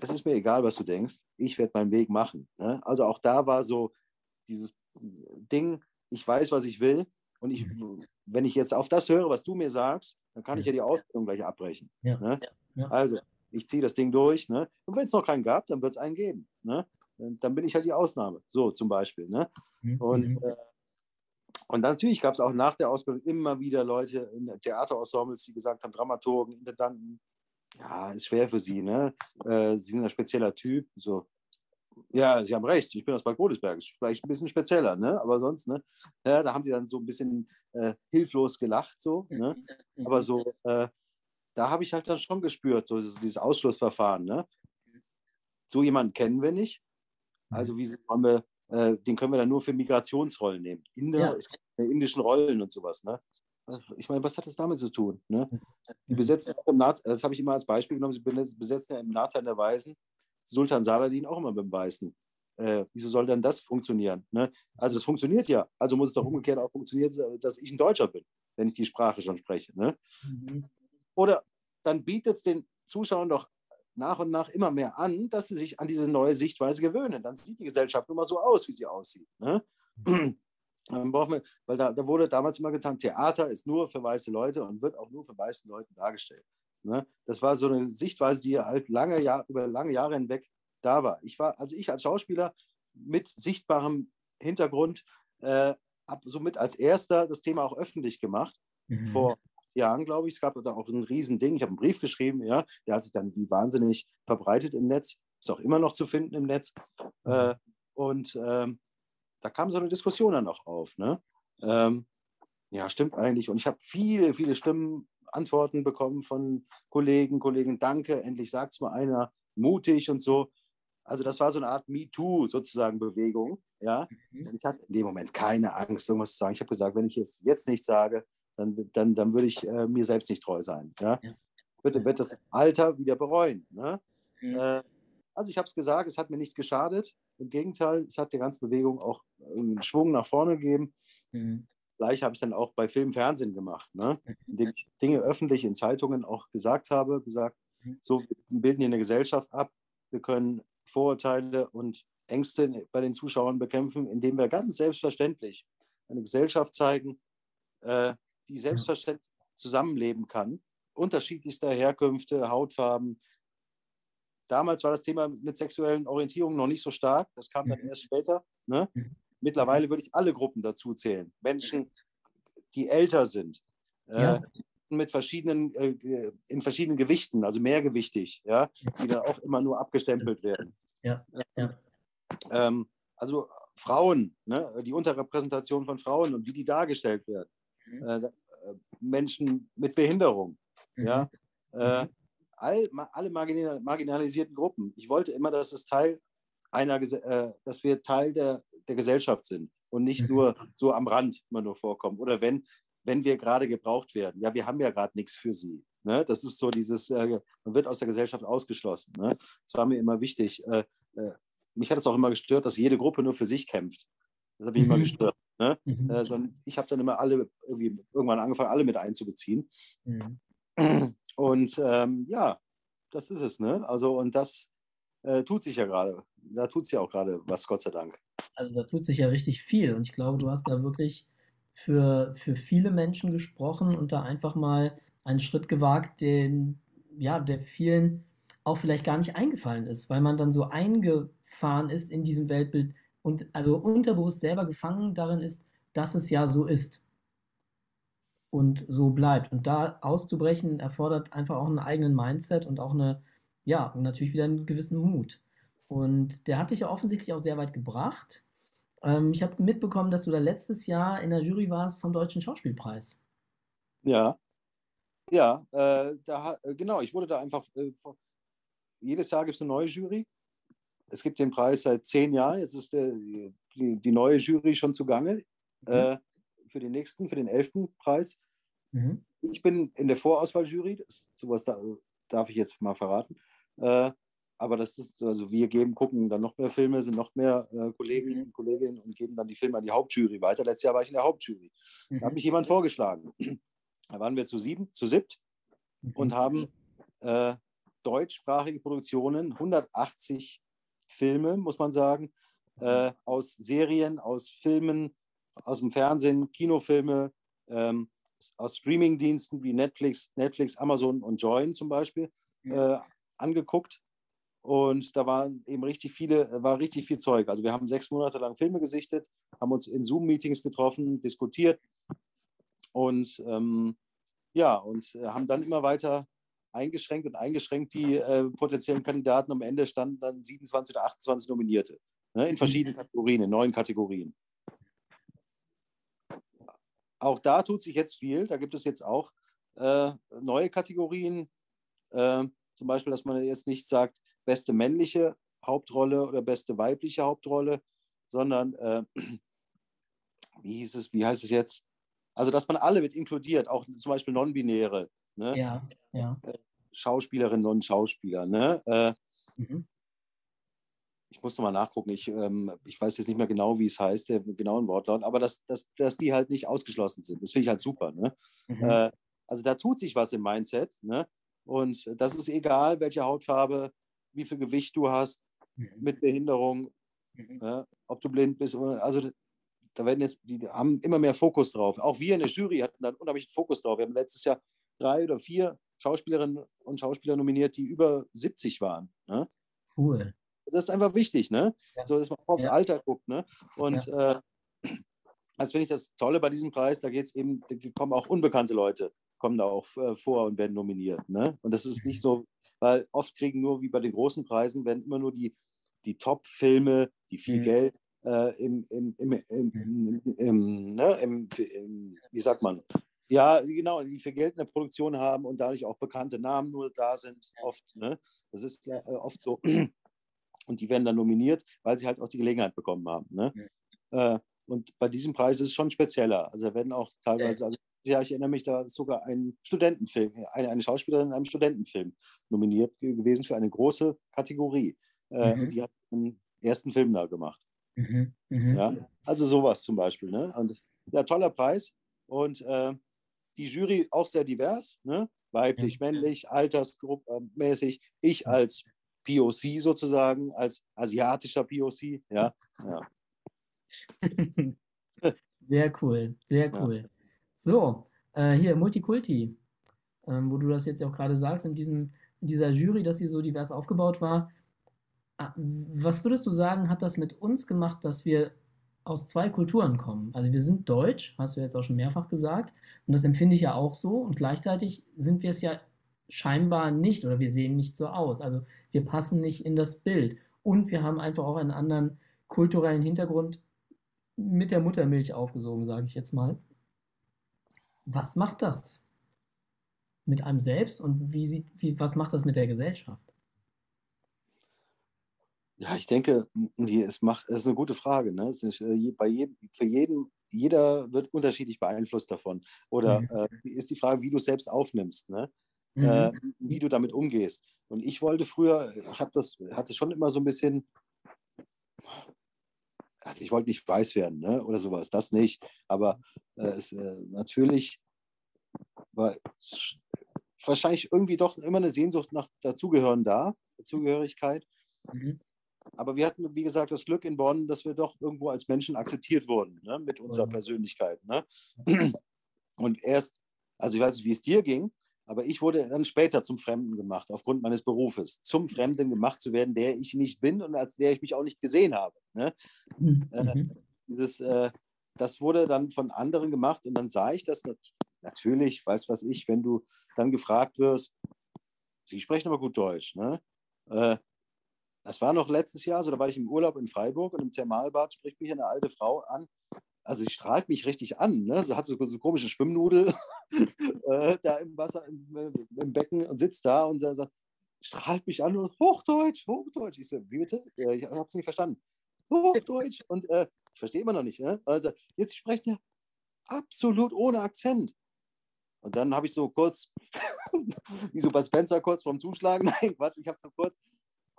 es ist mir egal, was du denkst, ich werde meinen Weg machen. Ne? Also auch da war so dieses Ding, ich weiß, was ich will und ich, mhm. wenn ich jetzt auf das höre, was du mir sagst, dann kann ich ja die Ausbildung gleich abbrechen. Ja. Ne? Ja. Also, ich ziehe das Ding durch. Ne? Und wenn es noch keinen gab, dann wird es einen geben. Ne? Dann bin ich halt die Ausnahme. So zum Beispiel. Ne? Mhm. Und, mhm. äh, und natürlich gab es auch nach der Ausbildung immer wieder Leute in Theaterensembles, die gesagt haben, Dramaturgen, Intendanten, ja, ist schwer für sie. Ne? Äh, sie sind ein spezieller Typ. So, ja, Sie haben recht, ich bin aus Bad Godesberg, vielleicht ein bisschen spezieller, ne? aber sonst, ne? Ja, da haben die dann so ein bisschen äh, hilflos gelacht, so, ne? Aber so, äh, da habe ich halt dann schon gespürt, so dieses Ausschlussverfahren, ne? So jemanden kennen wir nicht, also wie wollen wir, äh, den können wir dann nur für Migrationsrollen nehmen. Inder, ja. es gibt indischen Rollen und sowas. Ne? Also ich meine, was hat das damit zu tun? Ne? Die besetzen auch im Naht, das habe ich immer als Beispiel genommen, sie besetzen ja im Nathan der Weisen Sultan Saladin auch immer mit dem Weißen. Äh, wieso soll denn das funktionieren? Ne? Also das funktioniert ja. Also muss es doch umgekehrt auch funktionieren, dass ich ein Deutscher bin, wenn ich die Sprache schon spreche. Ne? Mhm. Oder dann bietet es den Zuschauern doch nach und nach immer mehr an, dass sie sich an diese neue Sichtweise gewöhnen. Dann sieht die Gesellschaft nun mal so aus, wie sie aussieht. Ne? Dann brauchen wir, weil da, da, wurde damals immer getan, Theater ist nur für weiße Leute und wird auch nur für weiße Leute dargestellt. Ne? Das war so eine Sichtweise, die halt lange Jahr, über lange Jahre hinweg da war. Ich war, also ich als Schauspieler mit sichtbarem Hintergrund, äh, habe somit als erster das Thema auch öffentlich gemacht. Mhm. Vor Jahren, glaube ich. Es gab da auch ein Riesending. Ich habe einen Brief geschrieben, ja, der hat sich dann wie wahnsinnig verbreitet im Netz. Ist auch immer noch zu finden im Netz. Mhm. Äh, und ähm, da kam so eine Diskussion dann auch auf. Ne? Ähm, ja, stimmt eigentlich. Und ich habe viele, viele Stimmen, Antworten bekommen von Kollegen, Kollegen, danke, endlich sagt es mal einer, mutig und so. Also das war so eine Art MeToo sozusagen Bewegung. Ja? Mhm. Ich hatte in dem Moment keine Angst, irgendwas zu sagen. Ich habe gesagt, wenn ich es jetzt nicht sage, dann, dann, dann würde ich äh, mir selbst nicht treu sein. Ja? ja. Wird, wird das Alter wieder bereuen. Ne? Mhm. Äh, also ich habe es gesagt, es hat mir nicht geschadet. Im Gegenteil, es hat der ganzen Bewegung auch einen Schwung nach vorne gegeben. Mhm. Gleich habe ich dann auch bei Film, Fernsehen gemacht, ne? Mhm. indem ich Dinge öffentlich in Zeitungen auch gesagt habe, gesagt, mhm. so wir bilden hier eine Gesellschaft ab, wir können Vorurteile und Ängste bei den Zuschauern bekämpfen, indem wir ganz selbstverständlich eine Gesellschaft zeigen, äh, die selbstverständlich zusammenleben kann, unterschiedlichster Herkünfte, Hautfarben. Damals war das Thema mit sexuellen Orientierungen noch nicht so stark, das kam dann mhm. erst später. Ne? Mhm. Mittlerweile würde ich alle Gruppen dazu zählen. Menschen, die älter sind, äh, ja. mit verschiedenen, äh, in verschiedenen Gewichten, also mehrgewichtig, ja, die dann auch immer nur abgestempelt werden. Ja. Ja. Ähm, also Frauen, ne, die Unterrepräsentation von Frauen und wie die dargestellt werden. Mhm. Äh, äh, Menschen mit Behinderung. Mhm. Ja? Äh, mhm. all, alle marginalisierten Gruppen. Ich wollte immer, dass es Teil einer, äh, dass wir Teil der, der Gesellschaft sind und nicht mhm. nur so am Rand immer nur vorkommen. Oder wenn, wenn wir gerade gebraucht werden. Ja, wir haben ja gerade nichts für sie. Ne? Das ist so dieses, äh, man wird aus der Gesellschaft ausgeschlossen. Ne? Das war mir immer wichtig. Äh, äh, mich hat es auch immer gestört, dass jede Gruppe nur für sich kämpft. Das hat mich mhm. immer gestört. Ne? Mhm. Äh, sondern ich habe dann immer alle irgendwie irgendwann angefangen, alle mit einzubeziehen. Mhm. Und ähm, ja, das ist es. Ne? Also, und das äh, tut sich ja gerade. Da tut sich ja auch gerade was, Gott sei Dank. Also da tut sich ja richtig viel. Und ich glaube, du hast da wirklich für, für viele Menschen gesprochen und da einfach mal einen Schritt gewagt, den, ja, der vielen auch vielleicht gar nicht eingefallen ist, weil man dann so eingefahren ist in diesem Weltbild und also unterbewusst selber gefangen darin ist, dass es ja so ist und so bleibt. Und da auszubrechen erfordert einfach auch einen eigenen Mindset und auch eine, ja, natürlich wieder einen gewissen Mut. Und der hat dich ja offensichtlich auch sehr weit gebracht. Ähm, ich habe mitbekommen, dass du da letztes Jahr in der Jury warst vom Deutschen Schauspielpreis. Ja, ja, äh, da, äh, genau, ich wurde da einfach, äh, jedes Jahr gibt es eine neue Jury. Es gibt den Preis seit zehn Jahren, jetzt ist der, die, die, neue Jury schon zugange mhm. äh, für den nächsten, für den elften Preis. Mhm. Ich bin in der Vorauswahljury, sowas da, darf ich jetzt mal verraten. Äh, aber das ist, also wir geben, gucken dann noch mehr Filme, sind noch mehr äh, Kollegen mhm. und Kolleginnen und geben dann die Filme an die Hauptjury weiter. Letztes Jahr war ich in der Hauptjury. Mhm. Da hat mich jemand vorgeschlagen. Da waren wir zu sieben, zu siebt mhm. und haben äh, deutschsprachige Produktionen, 180 Filme, muss man sagen, äh, aus Serien, aus Filmen, aus dem Fernsehen, Kinofilme, ähm, aus Streamingdiensten wie Netflix, Netflix, Amazon und Join zum Beispiel äh, angeguckt. Und da waren eben richtig viele, war richtig viel Zeug. Also wir haben sechs Monate lang Filme gesichtet, haben uns in Zoom-Meetings getroffen, diskutiert und ähm, ja, und äh, haben dann immer weiter eingeschränkt und eingeschränkt die äh, potenziellen Kandidaten. Am Ende standen dann 27 oder 28 Nominierte ne, in verschiedenen. Kategorien, in neun Kategorien. Auch da tut sich jetzt viel. Da gibt es jetzt auch äh, neue Kategorien. Äh, zum Beispiel, dass man jetzt nicht sagt, beste männliche Hauptrolle oder beste weibliche Hauptrolle, sondern äh, wie hieß es, wie heißt es jetzt? Also, dass man alle mit inkludiert, auch zum Beispiel Non-Binäre. Ne? Ja, ja. Äh, Schauspielerinnen und Schauspieler. Ne? Äh, mhm. Ich muss nochmal nachgucken. Ich, ähm, ich weiß jetzt nicht mehr genau, wie es heißt, der genauen Wortlaut, aber dass, dass, dass die halt nicht ausgeschlossen sind. Das finde ich halt super. Ne? Mhm. Äh, also da tut sich was im Mindset. Ne? Und das ist egal, welche Hautfarbe, wie viel Gewicht du hast, mhm. mit Behinderung, mhm. ne? ob du blind bist. Also da werden jetzt, die haben immer mehr Fokus drauf. Auch wir in der Jury hatten da unheimlich Fokus drauf. Wir haben letztes Jahr drei oder vier Schauspielerinnen und Schauspieler nominiert, die über 70 waren. Ne? Cool. Das ist einfach wichtig, ne? Ja. So, dass man aufs ja. Alter guckt, ne? Und ja. äh, das finde ich das Tolle bei diesem Preis, da geht es eben, da kommen auch unbekannte Leute, kommen da auch äh, vor und werden nominiert. Ne? Und das ist nicht so, weil oft kriegen nur wie bei den großen Preisen, werden immer nur die, die Top-Filme, die viel mhm. Geld äh, im, im, im, im, im, ne, im, wie sagt man, ja, genau, die für Geld in der Produktion haben und dadurch auch bekannte Namen nur da sind, oft. Ne? Das ist ja äh, oft so. Und die werden dann nominiert, weil sie halt auch die Gelegenheit bekommen haben. Ne? Ja. Äh, und bei diesem Preis ist es schon spezieller. Also da werden auch teilweise, also ja, ich erinnere mich, da ist sogar ein Studentenfilm, eine, eine Schauspielerin in einem Studentenfilm nominiert gewesen für eine große Kategorie. Äh, mhm. Die hat einen ersten Film da gemacht. Mhm. Mhm. Ja, also sowas zum Beispiel. Ne? Und ja, toller Preis. Und äh, die Jury auch sehr divers, ne? weiblich, ja. männlich, altersgruppenmäßig. Ich als POC sozusagen, als asiatischer POC. Ja, ja. Sehr cool, sehr cool. Ja. So, äh, hier Multikulti, ähm, wo du das jetzt auch gerade sagst, in, diesem, in dieser Jury, dass sie so divers aufgebaut war. Ah, was würdest du sagen, hat das mit uns gemacht, dass wir aus zwei Kulturen kommen. Also wir sind deutsch, hast du jetzt auch schon mehrfach gesagt, und das empfinde ich ja auch so, und gleichzeitig sind wir es ja scheinbar nicht oder wir sehen nicht so aus. Also wir passen nicht in das Bild und wir haben einfach auch einen anderen kulturellen Hintergrund mit der Muttermilch aufgesogen, sage ich jetzt mal. Was macht das mit einem selbst und wie sieht, wie, was macht das mit der Gesellschaft? Ja, ich denke, es macht, es ist eine gute Frage. Ne? Es ist, äh, bei jedem, für jeden, jeder wird unterschiedlich beeinflusst davon. Oder mhm. äh, ist die Frage, wie du es selbst aufnimmst, ne? Mhm. Äh, wie du damit umgehst. Und ich wollte früher, ich habe das, hatte schon immer so ein bisschen, also ich wollte nicht weiß werden, ne? Oder sowas, das nicht. Aber äh, es, äh, natürlich war wahrscheinlich irgendwie doch immer eine Sehnsucht nach Dazugehören da, Dazugehörigkeit. Mhm. Aber wir hatten, wie gesagt, das Glück in Bonn, dass wir doch irgendwo als Menschen akzeptiert wurden ne, mit unserer Persönlichkeit. Ne? Und erst, also ich weiß nicht, wie es dir ging, Aber ich wurde dann später zum Fremden gemacht, aufgrund meines Berufes. Zum Fremden gemacht zu werden, der ich nicht bin und als der ich mich auch nicht gesehen habe. Ne? Mhm. Äh, dieses, äh, das wurde dann von anderen gemacht und dann sah ich das natürlich, weiß was ich, wenn du dann gefragt wirst, Sie sprechen aber gut Deutsch. Ne? Äh, das war noch letztes Jahr, so da war ich im Urlaub in Freiburg und im Thermalbad spricht mich eine alte Frau an. Also sie strahlt mich richtig an. Ne? So hat so, so komische Schwimmnudel äh, da im Wasser, im, äh, im, Becken und sitzt da und sagt, strahlt mich an und Hochdeutsch, Hochdeutsch. Ich so, wie bitte? Ich habe es nicht verstanden. Hochdeutsch. Und äh, ich verstehe immer noch nicht. Ne? Also jetzt sprecht ihr absolut ohne Akzent. Und dann habe ich so kurz, wie so bei Spencer, kurz vorm Zuschlagen, nein, Quatsch, ich habe so kurz,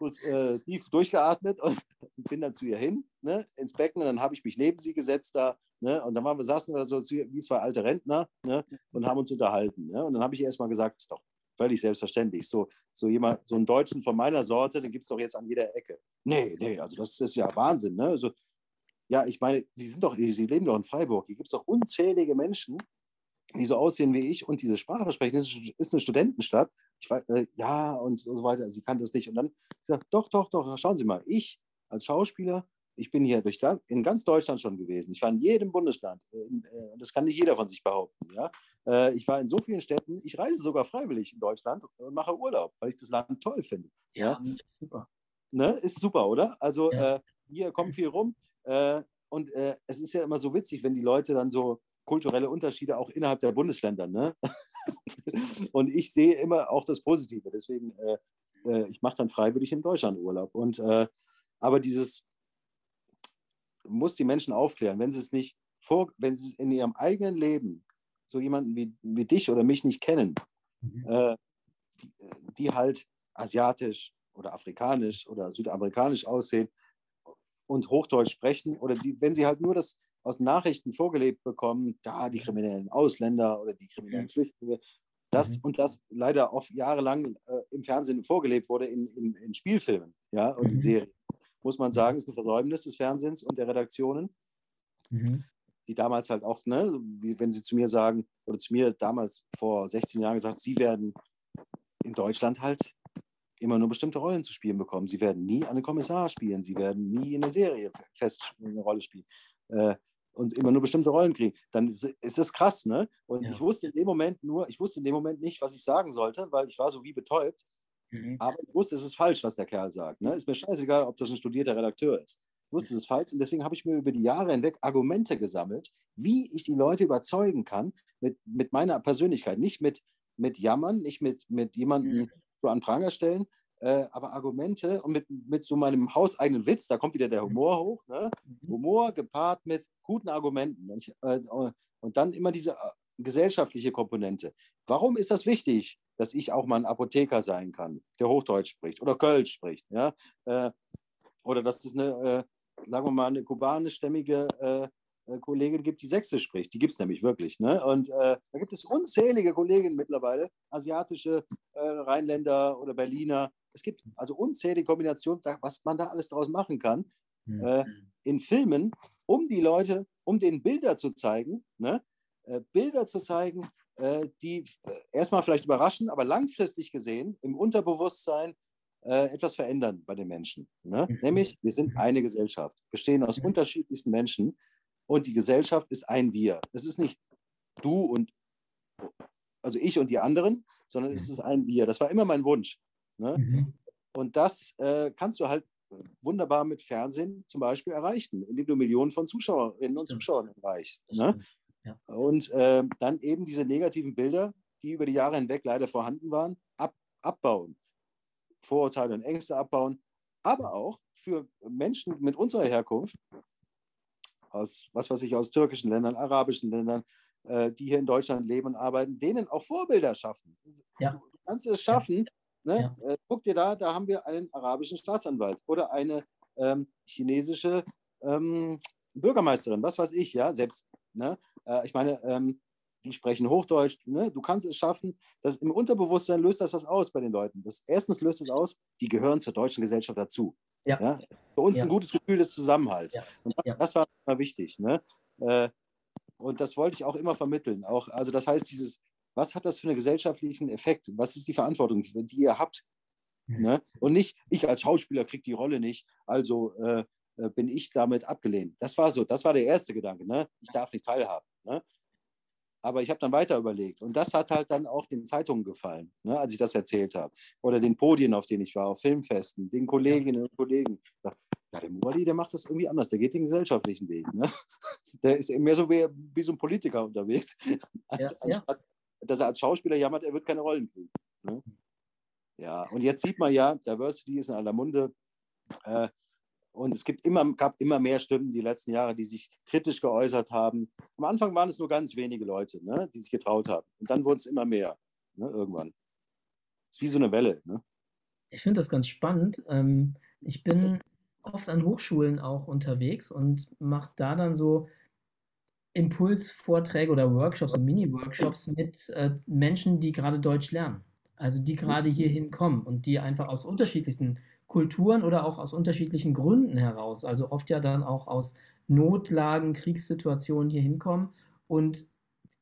kurz äh, tief durchgeatmet und bin dann zu ihr hin, ne, ins Becken und dann habe ich mich neben sie gesetzt da, ne, und dann waren wir, saßen wir so wie zwei alte Rentner, ne, und haben uns unterhalten, ne, und dann habe ich ihr erstmal gesagt, ist doch völlig selbstverständlich, so, so jemand, so einen Deutschen von meiner Sorte, den gibt es doch jetzt an jeder Ecke. Nee, nee, also das ist ja Wahnsinn, ne, also, ja, ich meine, Sie sind doch, Sie leben doch in Freiburg, hier gibt es doch unzählige Menschen, die so aussehen wie ich und diese Sprache sprechen. Das ist eine Studentenstadt. Ich weiß, äh, ja, und so weiter. Sie kannte es nicht. Und dann gesagt, doch, doch, doch, schauen Sie mal, ich als Schauspieler, ich bin hier durch, in ganz Deutschland schon gewesen. Ich war in jedem Bundesland. Äh, äh, das kann nicht jeder von sich behaupten. Ja? Äh, ich war in so vielen Städten. Ich reise sogar freiwillig in Deutschland und mache Urlaub, weil ich das Land toll finde. Ja, ja? super. Ne? Ist super, oder? Also ja. äh, hier kommt viel rum. Äh, und es ist ja immer so witzig, wenn die Leute dann so kulturelle Unterschiede auch innerhalb der Bundesländer. Ne? und ich sehe immer auch das Positive. Deswegen, äh, äh, ich mache dann freiwillig in Deutschland Urlaub. Und, äh, aber dieses muss die Menschen aufklären, wenn sie es nicht vor, wenn sie in ihrem eigenen Leben so jemanden wie, wie dich oder mich nicht kennen, mhm. Äh, die, die halt asiatisch oder afrikanisch oder südamerikanisch aussehen und Hochdeutsch sprechen oder die, wenn sie halt nur das aus Nachrichten vorgelebt bekommen, da die kriminellen Ausländer oder die kriminellen Flüchtlinge, das mhm. und das leider oft jahrelang äh, im Fernsehen vorgelebt wurde in, in, in Spielfilmen ja, und mhm. Serien. Muss man sagen, ist ein Versäumnis des Fernsehens und der Redaktionen, mhm. die damals halt auch, ne, wie, wenn sie zu mir sagen, oder zu mir damals vor 16 Jahren gesagt, sie werden in Deutschland halt immer nur bestimmte Rollen zu spielen bekommen. Sie werden nie einen Kommissar spielen, sie werden nie in der Serie fest eine Rolle spielen. Äh, und immer nur bestimmte Rollen kriegen, dann ist, ist das krass, ne? Und ja. ich wusste in dem Moment nur, ich wusste in dem Moment nicht, was ich sagen sollte, weil ich war so wie betäubt. Mhm. Aber ich wusste, es ist falsch, was der Kerl sagt. Ne? Ist mir scheißegal, ob das ein studierter Redakteur ist. Ich wusste, es ist falsch. Und deswegen habe ich mir über die Jahre hinweg Argumente gesammelt, wie ich die Leute überzeugen kann mit, mit meiner Persönlichkeit. Nicht mit, mit Jammern, nicht mit, mit jemandem mhm. so an Pranger stellen, äh, aber Argumente und mit, mit so meinem hauseigenen Witz, da kommt wieder der Humor hoch, ne? Mhm. Humor gepaart mit guten Argumenten und, ich, äh, und dann immer diese äh, gesellschaftliche Komponente. Warum ist das wichtig, dass ich auch mal ein Apotheker sein kann, der Hochdeutsch spricht oder Kölsch spricht, ja? Äh, oder dass es eine, äh, sagen wir mal, eine kubanischstämmige äh, Kollegin gibt, die Sächsisch spricht. Die gibt es nämlich wirklich. Ne? Und äh, da gibt es unzählige Kolleginnen mittlerweile, asiatische äh, Rheinländer oder Berliner, es gibt also unzählige Kombinationen, was man da alles draus machen kann. Mhm. Äh, in Filmen, um die Leute, um den Bilder zu zeigen, ne? äh, Bilder zu zeigen, äh, die äh, erstmal vielleicht überraschen, aber langfristig gesehen im Unterbewusstsein etwas verändern bei den Menschen. Ne? Mhm. Nämlich, wir sind eine Gesellschaft, bestehen aus mhm. unterschiedlichsten Menschen und die Gesellschaft ist ein Wir. Es ist nicht du und also ich und die anderen, sondern es mhm. ist ein Wir. Das war immer mein Wunsch. Ne? Mhm. Und das äh, kannst du halt wunderbar mit Fernsehen zum Beispiel erreichen, indem du Millionen von Zuschauerinnen und Zuschauern erreichst. Ne? Ja. Und äh, dann eben diese negativen Bilder, die über die Jahre hinweg leider vorhanden waren, ab, abbauen. Vorurteile und Ängste abbauen, aber auch für Menschen mit unserer Herkunft, aus was weiß ich, aus türkischen Ländern, arabischen Ländern, äh, die hier in Deutschland leben und arbeiten, denen auch Vorbilder schaffen. Ja. Du kannst es schaffen, Ne? Ja. Äh, guck dir da, da haben wir einen arabischen Staatsanwalt oder eine ähm, chinesische ähm, Bürgermeisterin, was weiß ich, ja, selbst, ne? Äh, ich meine, ähm, die sprechen Hochdeutsch, ne? du kannst es schaffen, dass im Unterbewusstsein löst das was aus bei den Leuten. Das, erstens löst es aus, die gehören zur deutschen Gesellschaft dazu. Ja. ja? Für uns ja. ein gutes Gefühl des Zusammenhalts. Ja. Und das, das war immer wichtig. Ne? Äh, und das wollte ich auch immer vermitteln. Auch, also das heißt, dieses, was hat das für einen gesellschaftlichen Effekt? Was ist die Verantwortung, die ihr habt? Ne? Und nicht, ich als Schauspieler kriege die Rolle nicht, also äh, äh, bin ich damit abgelehnt. Das war so, das war der erste Gedanke. Ne? Ich darf nicht teilhaben. Ne? Aber ich habe dann weiter überlegt. Und das hat halt dann auch den Zeitungen gefallen, ne, als ich das erzählt habe. Oder den Podien, auf denen ich war, auf Filmfesten, den Kolleginnen und Kollegen. Ja, der Muali, der macht das irgendwie anders. Der geht den gesellschaftlichen Weg. Ne? Der ist mehr so wie, wie so ein Politiker unterwegs. Ja, Anstatt, ja. dass er als Schauspieler jammert, er wird keine Rollen kriegen. Ne? Ja, und jetzt sieht man ja, Diversity ist in aller Munde. Äh, und es gibt immer, gab immer mehr Stimmen die letzten Jahre, die sich kritisch geäußert haben. Am Anfang waren es nur ganz wenige Leute, ne, die sich getraut haben. Und dann wurden es immer mehr, ne, irgendwann. Ist wie so eine Welle. Ne? Ich finde das ganz spannend. Ähm, ich bin oft an Hochschulen auch unterwegs und mache da dann so Impulsvorträge oder Workshops und Mini-Workshops mit äh, Menschen, die gerade Deutsch lernen. Also die gerade hier hinkommen und die einfach aus unterschiedlichsten Kulturen oder auch aus unterschiedlichen Gründen heraus, also oft ja dann auch aus Notlagen, Kriegssituationen hier hinkommen und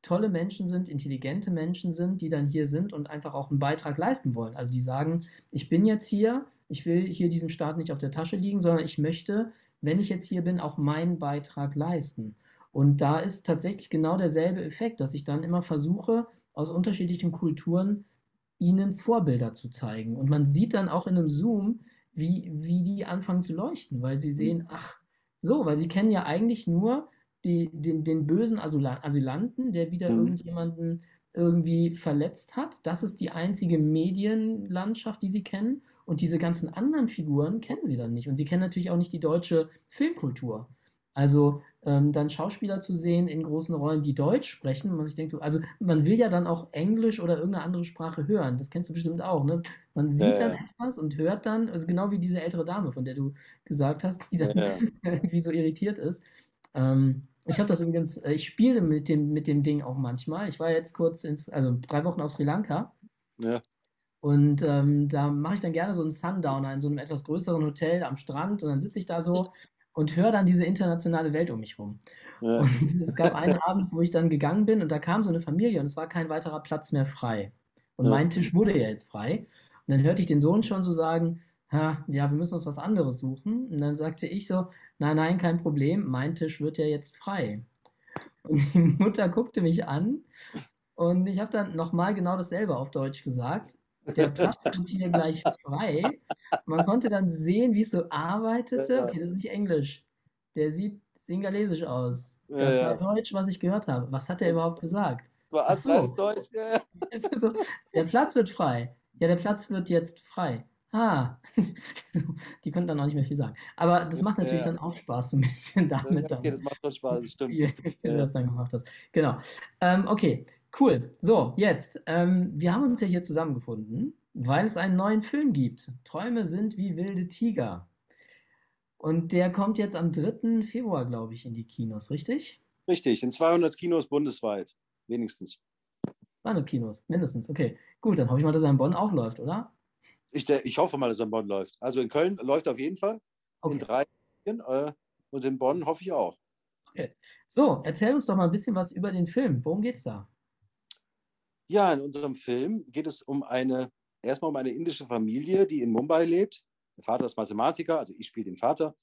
tolle Menschen sind, intelligente Menschen sind, die dann hier sind und einfach auch einen Beitrag leisten wollen. Also die sagen, ich bin jetzt hier, ich will hier diesem Staat nicht auf der Tasche liegen, sondern ich möchte, wenn ich jetzt hier bin, auch meinen Beitrag leisten. Und da ist tatsächlich genau derselbe Effekt, dass ich dann immer versuche, aus unterschiedlichen Kulturen ihnen Vorbilder zu zeigen. Und man sieht dann auch in einem Zoom, wie, wie die anfangen zu leuchten, weil sie sehen, ach, so, weil sie kennen ja eigentlich nur die, den, den bösen Asylanten, der wieder mhm. irgendjemanden irgendwie verletzt hat. Das ist die einzige Medienlandschaft, die sie kennen. Und diese ganzen anderen Figuren kennen sie dann nicht. Und sie kennen natürlich auch nicht die deutsche Filmkultur. Also ähm, dann Schauspieler zu sehen in großen Rollen, die Deutsch sprechen, man sich denkt so, also man will ja dann auch Englisch oder irgendeine andere Sprache hören. Das kennst du bestimmt auch, ne? Man sieht äh, das etwas und hört dann, also genau wie diese ältere Dame, von der du gesagt hast, die dann äh, irgendwie so irritiert ist. Ähm, ich habe das übrigens, äh, ich spiele mit dem, mit dem Ding auch manchmal. Ich war jetzt kurz ins, also drei Wochen auf Sri Lanka. Ja. Und ähm, da mache ich dann gerne so einen Sundowner in so einem etwas größeren Hotel am Strand und dann sitze ich da so und höre dann diese internationale Welt um mich rum. Ja. Und es gab einen Abend, wo ich dann gegangen bin und da kam so eine Familie und es war kein weiterer Platz mehr frei. Und ja. mein Tisch wurde ja jetzt frei. Und dann hörte ich den Sohn schon so sagen, ja, wir müssen uns was anderes suchen. Und dann sagte ich so, nein, nein, kein Problem, mein Tisch wird ja jetzt frei. Und die Mutter guckte mich an und ich habe dann nochmal genau dasselbe auf Deutsch gesagt der Platz wird hier gleich frei. Man konnte dann sehen, wie es so arbeitete. Okay, das ist nicht Englisch. Der sieht singalesisch aus. Das ja, war Deutsch, was ich gehört habe. Was hat er überhaupt gesagt? Das war alles so. Deutsch. Ja. Der Platz wird frei. Ja, der Platz wird jetzt frei. Ah, die können dann auch nicht mehr viel sagen. Aber das macht natürlich ja. dann auch Spaß, so ein bisschen damit. Okay, das macht doch Spaß, das stimmt. Wie, wie du das dann gemacht hast. Genau. Ähm, okay, Cool. So, jetzt. Ähm, wir haben uns ja hier zusammengefunden, weil es einen neuen Film gibt. Träume sind wie wilde Tiger. Und der kommt jetzt am 3. Februar, glaube ich, in die Kinos, richtig? Richtig, in 200 Kinos bundesweit, wenigstens. 200 Kinos, mindestens. Okay, gut, dann hoffe ich mal, dass er in Bonn auch läuft, oder? Ich, ich hoffe mal, dass er in Bonn läuft. Also in Köln läuft er auf jeden Fall. Okay. In drei äh, und in Bonn hoffe ich auch. Okay. So, erzähl uns doch mal ein bisschen was über den Film. Worum geht's da? Ja, in unserem Film geht es um eine, erstmal um eine indische Familie, die in Mumbai lebt. Der Vater ist Mathematiker, also ich spiele den Vater.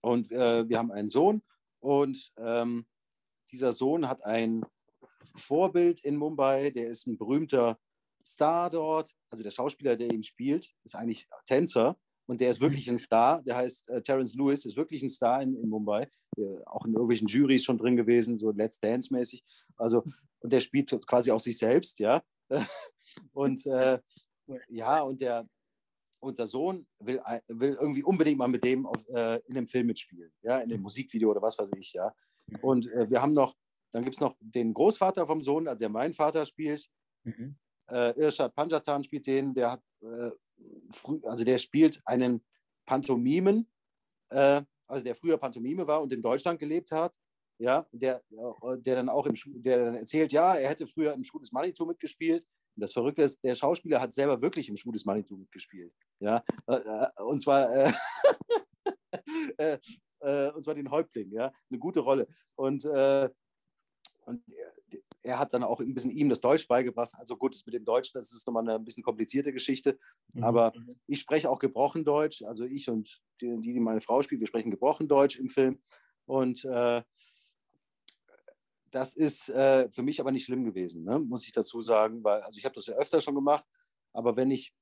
Und äh, wir haben einen Sohn und ähm, dieser Sohn hat ein Vorbild in Mumbai, der ist ein berühmter Star dort. Also der Schauspieler, der ihn spielt, ist eigentlich Tänzer und der ist wirklich ein Star. Der heißt äh, Terence Lewis, ist wirklich ein Star in, in Mumbai. Der, auch in irgendwelchen Juries schon drin gewesen, so Let's Dance-mäßig. Also, und der spielt quasi auch sich selbst, ja. und äh, ja, und der, unser Sohn will, will irgendwie unbedingt mal mit dem auf, äh, in dem Film mitspielen, ja, in dem Musikvideo oder was weiß ich, ja. Und äh, wir haben noch, dann gibt es noch den Großvater vom Sohn, also der mein Vater spielt. Mhm. Äh, Irshad Panjatan spielt den, der hat äh, früh, also der spielt einen Pantomimen, äh, also der früher Pantomime war und in Deutschland gelebt hat, ja, der, der dann auch im der dann erzählt, ja, er hätte früher im Schuh des Manitou mitgespielt. Und das Verrückte ist, der Schauspieler hat selber wirklich im Schuh des Manitou mitgespielt. Ja, äh, äh, und zwar äh, äh, äh, und zwar den Häuptling, ja, eine gute Rolle. Und, äh, und er hat dann auch ein bisschen ihm das Deutsch beigebracht. Also gut, das mit dem Deutsch, das ist nochmal eine ein bisschen komplizierte Geschichte. Mhm. Aber mhm. ich spreche auch gebrochen Deutsch. Also ich und die, die meine Frau spielt, wir sprechen gebrochen Deutsch im Film. Und äh, das ist äh, für mich aber nicht schlimm gewesen, ne? muss ich dazu sagen, weil also ich habe das ja öfter schon gemacht, aber wenn ich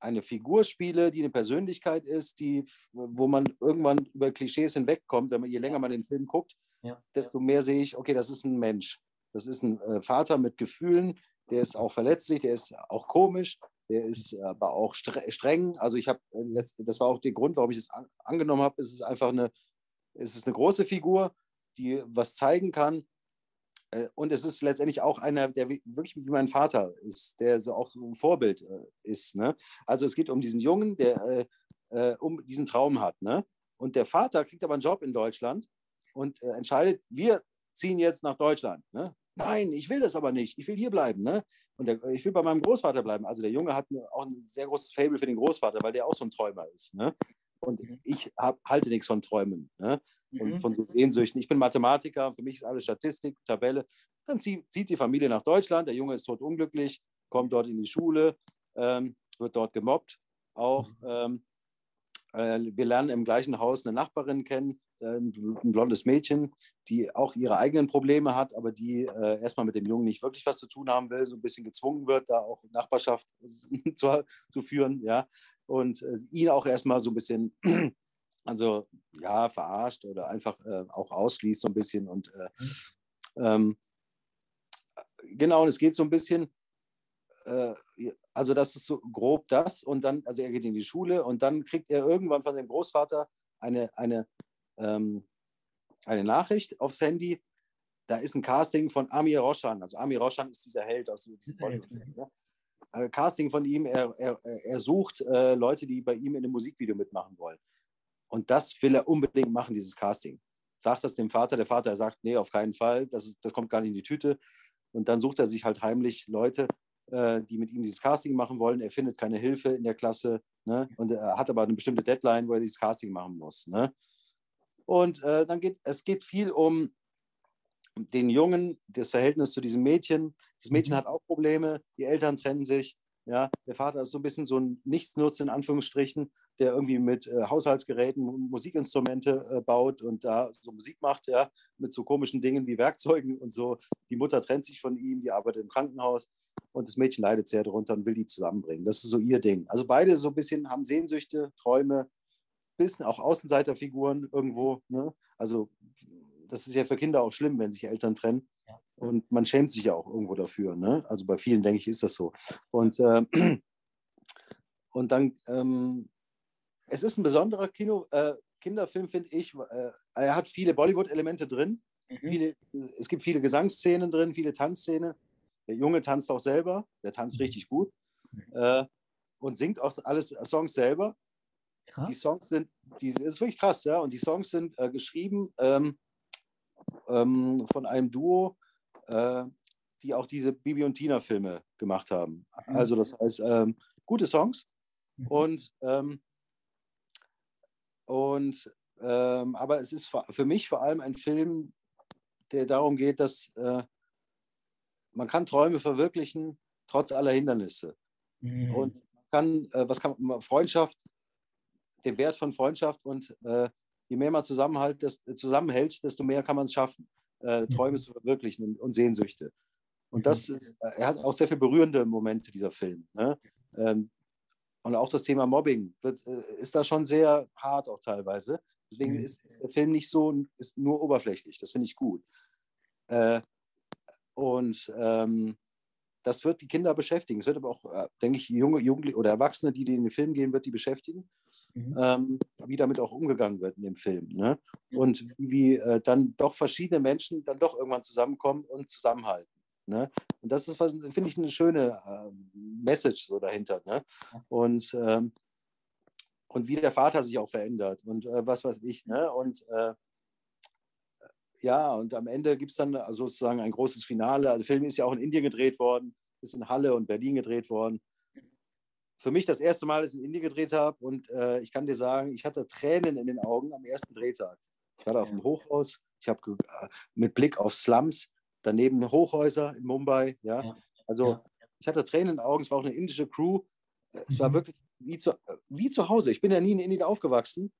eine Figur spiele, die eine Persönlichkeit ist, die, wo man irgendwann über Klischees hinwegkommt, wenn man je länger man den Film guckt, ja. desto mehr sehe ich, okay, das ist ein Mensch. Das ist ein äh, Vater mit Gefühlen, der ist auch verletzlich, der ist auch komisch, der ist aber auch streng. Also ich habe, äh, das war auch der Grund, warum ich es an, angenommen habe, es ist einfach eine, es ist eine große Figur, die was zeigen kann, äh, und es ist letztendlich auch einer, der wirklich wie mein Vater ist, der so auch ein Vorbild ist. Ne? Also es geht um diesen Jungen, der um diesen Traum hat. Ne? Und der Vater kriegt aber einen Job in Deutschland und entscheidet, wir ziehen jetzt nach Deutschland. Ne? Nein, ich will das aber nicht. Ich will hier bleiben. Ne? Und der, ich will bei meinem Großvater bleiben. Also der Junge hat auch ein sehr großes Fable für den Großvater, weil der auch so ein Träumer ist. Ne? Und mhm. ich hab, halte nichts von Träumen ne? und mhm. von so Sehnsüchten. Ich bin Mathematiker, für mich ist alles Statistik, Tabelle. Dann zieht, zieht die Familie nach Deutschland, der Junge ist tot unglücklich, kommt dort in die Schule, ähm, wird dort gemobbt auch. Mhm. Ähm, äh, wir lernen im gleichen Haus eine Nachbarin kennen, ein blondes Mädchen, die auch ihre eigenen Probleme hat, aber die äh, erstmal mit dem Jungen nicht wirklich was zu tun haben will, so ein bisschen gezwungen wird, da auch Nachbarschaft zu, zu führen, ja, und äh, ihn auch erstmal so ein bisschen, also ja, verarscht oder einfach äh, auch ausschließt so ein bisschen und äh, ähm, genau, und es geht so ein bisschen, äh, also das ist so grob das und dann, also er geht in die Schule und dann kriegt er irgendwann von dem Großvater eine, eine ähm, eine Nachricht aufs Handy. Da ist ein Casting von Amir Roshan. Also Amir Roshan ist dieser Held aus diesem Bollywood-Film. Ne? Also Casting von ihm, er, er, er sucht äh, Leute, die bei ihm in einem Musikvideo mitmachen wollen. Und das will er unbedingt machen, dieses Casting. Sagt das dem Vater, der Vater sagt, nee, auf keinen Fall, das, ist, das kommt gar nicht in die Tüte. Und dann sucht er sich halt heimlich Leute, äh, die mit ihm dieses Casting machen wollen. Er findet keine Hilfe in der Klasse ne? und er hat aber eine bestimmte Deadline, wo er dieses Casting machen muss. Ne? Und äh, dann geht es geht viel um den Jungen, das Verhältnis zu diesem Mädchen. Das Mädchen mhm. hat auch Probleme, die Eltern trennen sich. Ja, der Vater ist so ein bisschen so ein Nichtsnutz in Anführungsstrichen, der irgendwie mit äh, Haushaltsgeräten Musikinstrumente äh, baut und da so Musik macht, ja, mit so komischen Dingen wie Werkzeugen und so. Die Mutter trennt sich von ihm, die arbeitet im Krankenhaus und das Mädchen leidet sehr darunter und will die zusammenbringen. Das ist so ihr Ding. Also beide so ein bisschen haben Sehnsüchte, Träume, bisschen auch Außenseiterfiguren irgendwo. Ne? Also das ist ja für Kinder auch schlimm, wenn sich Eltern trennen. Ja. Und man schämt sich ja auch irgendwo dafür. Ne? Also bei vielen, denke ich, ist das so. Und, äh, und dann, ähm, es ist ein besonderer Kino, äh, Kinderfilm, finde ich. Äh, er hat viele Bollywood-Elemente drin. Mhm. Viele, es gibt viele Gesangsszenen drin, viele Tanzszenen. Der Junge tanzt auch selber, der tanzt mhm. richtig gut mhm. äh, und singt auch alles Songs selber. Krass. Die Songs sind, die, das ist wirklich krass, ja. Und die Songs sind äh, geschrieben ähm, ähm, von einem Duo, äh, die auch diese Bibi und Tina Filme gemacht haben. Mhm. Also das heißt, ähm, gute Songs. Mhm. Und, ähm, und ähm, aber es ist für mich vor allem ein Film, der darum geht, dass äh, man kann Träume verwirklichen, trotz aller Hindernisse. Mhm. Und man kann, äh, was kann Freundschaft den Wert von Freundschaft und äh, je mehr man zusammenhält, desto mehr kann man es schaffen, äh, Träume zu verwirklichen und, und Sehnsüchte. Und das mhm. ist, äh, er hat auch sehr viele berührende Momente, dieser Film. Ne? Ähm, und auch das Thema Mobbing wird, äh, ist da schon sehr hart auch teilweise. Deswegen mhm. ist, ist, der Film nicht so, ist nur oberflächlich. Das finde ich gut. Äh, und ähm, das wird die Kinder beschäftigen. Es wird aber auch, äh, denke ich, junge Jugendliche oder Erwachsene, die in den Film gehen, wird die beschäftigen, mhm. ähm, wie damit auch umgegangen wird in dem Film. Ne? Und wie äh, dann doch verschiedene Menschen dann doch irgendwann zusammenkommen und zusammenhalten. Ne? Und das ist, finde ich, eine schöne äh, Message so dahinter. Ne? Und, ähm, und wie der Vater sich auch verändert und äh, was weiß ich. Ne? Und äh, ja, und am Ende gibt es dann sozusagen ein großes Finale. Also der Film ist ja auch in Indien gedreht worden, ist in Halle und Berlin gedreht worden. Für mich das erste Mal, dass ich in Indien gedreht habe und äh, ich kann dir sagen, ich hatte Tränen in den Augen am ersten Drehtag. Ich war da auf dem Hochhaus, ich habe äh, mit Blick auf Slums, daneben Hochhäuser in Mumbai. Ja, Ja. also Ja. ich hatte Tränen in den Augen. Es war auch eine indische Crew. Es war Mhm. wirklich wie zu, wie zu Hause. Ich bin ja nie in Indien aufgewachsen,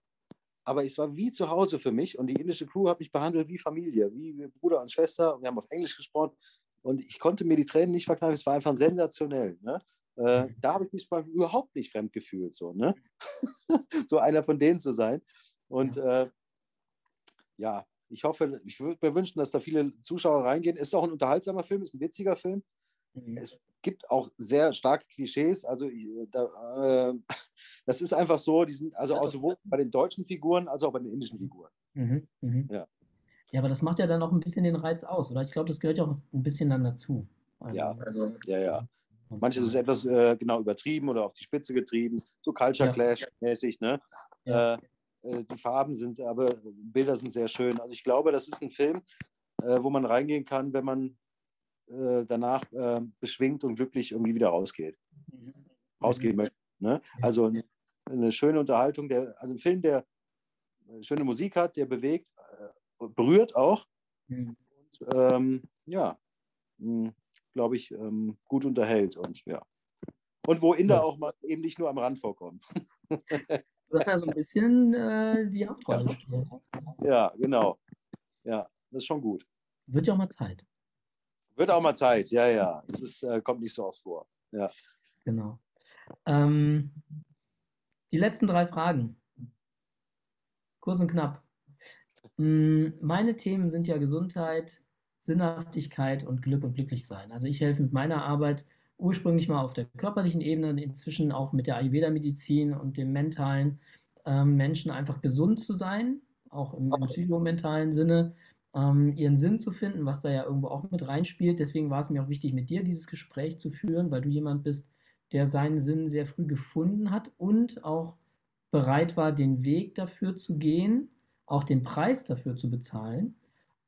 aber es war wie zu Hause für mich. Und die indische Crew hat mich behandelt wie Familie, wie Bruder und Schwester. Und wir haben auf Englisch gesprochen. Und ich konnte mir die Tränen nicht verkneifen. Es war einfach sensationell. Ne? Äh, da habe ich mich überhaupt nicht fremd gefühlt. So, ne? so einer von denen zu sein. Und äh, ja, ich hoffe, ich würde mir wünschen, dass da viele Zuschauer reingehen. Es ist auch ein unterhaltsamer Film, ist ein witziger Film. Mhm. Es gibt auch sehr starke Klischees. Also ich- da, äh, das ist einfach so, die sind also auch sowohl bei den deutschen Figuren als auch bei den indischen Figuren. Mhm. Mhm. Ja. Ja, aber das macht ja dann auch ein bisschen den Reiz aus, oder? Ich glaube, das gehört ja auch ein bisschen dann dazu. Also, Ja, Ja, ja. Manches ist etwas äh, genau übertrieben oder auf die Spitze getrieben, so Culture. Clash-mäßig. Ne? Ja. Äh, äh, die Farben sind, aber Bilder sind sehr schön. Also ich glaube, das ist ein Film, äh, wo man reingehen kann, wenn man äh, danach äh, beschwingt und glücklich irgendwie wieder rausgeht, Mhm. rausgehen möchte. Ne? Also eine schöne Unterhaltung, der, also ein Film, der äh, schöne Musik hat, der bewegt, äh, berührt auch. Mhm. Und, ähm, ja, glaube ich, ähm, gut unterhält und ja. Und wo Inder Ja. auch mal eben nicht nur am Rand vorkommen. So hat er so ein bisschen äh, die Hauptrolle. Ja, genau. Ja, das ist schon gut. Wird ja auch mal Zeit. Wird auch mal Zeit, ja, ja. Das ist, äh, kommt nicht so oft vor. Ja. Genau. Ähm, die letzten drei Fragen. Kurz und knapp. Mm, Meine Themen sind ja Gesundheit, Sinnhaftigkeit und Glück und Glücklichsein. Also ich helfe mit meiner Arbeit ursprünglich mal auf der körperlichen Ebene und inzwischen auch mit der Ayurveda-Medizin und dem mentalen ähm, Menschen einfach gesund zu sein, auch im, im psychomentalen Sinne, ähm, ihren Sinn zu finden, was da ja irgendwo auch mit reinspielt. Deswegen war es mir auch wichtig, mit dir dieses Gespräch zu führen, weil du jemand bist, der seinen Sinn sehr früh gefunden hat und auch bereit war, den Weg dafür zu gehen, auch den Preis dafür zu bezahlen.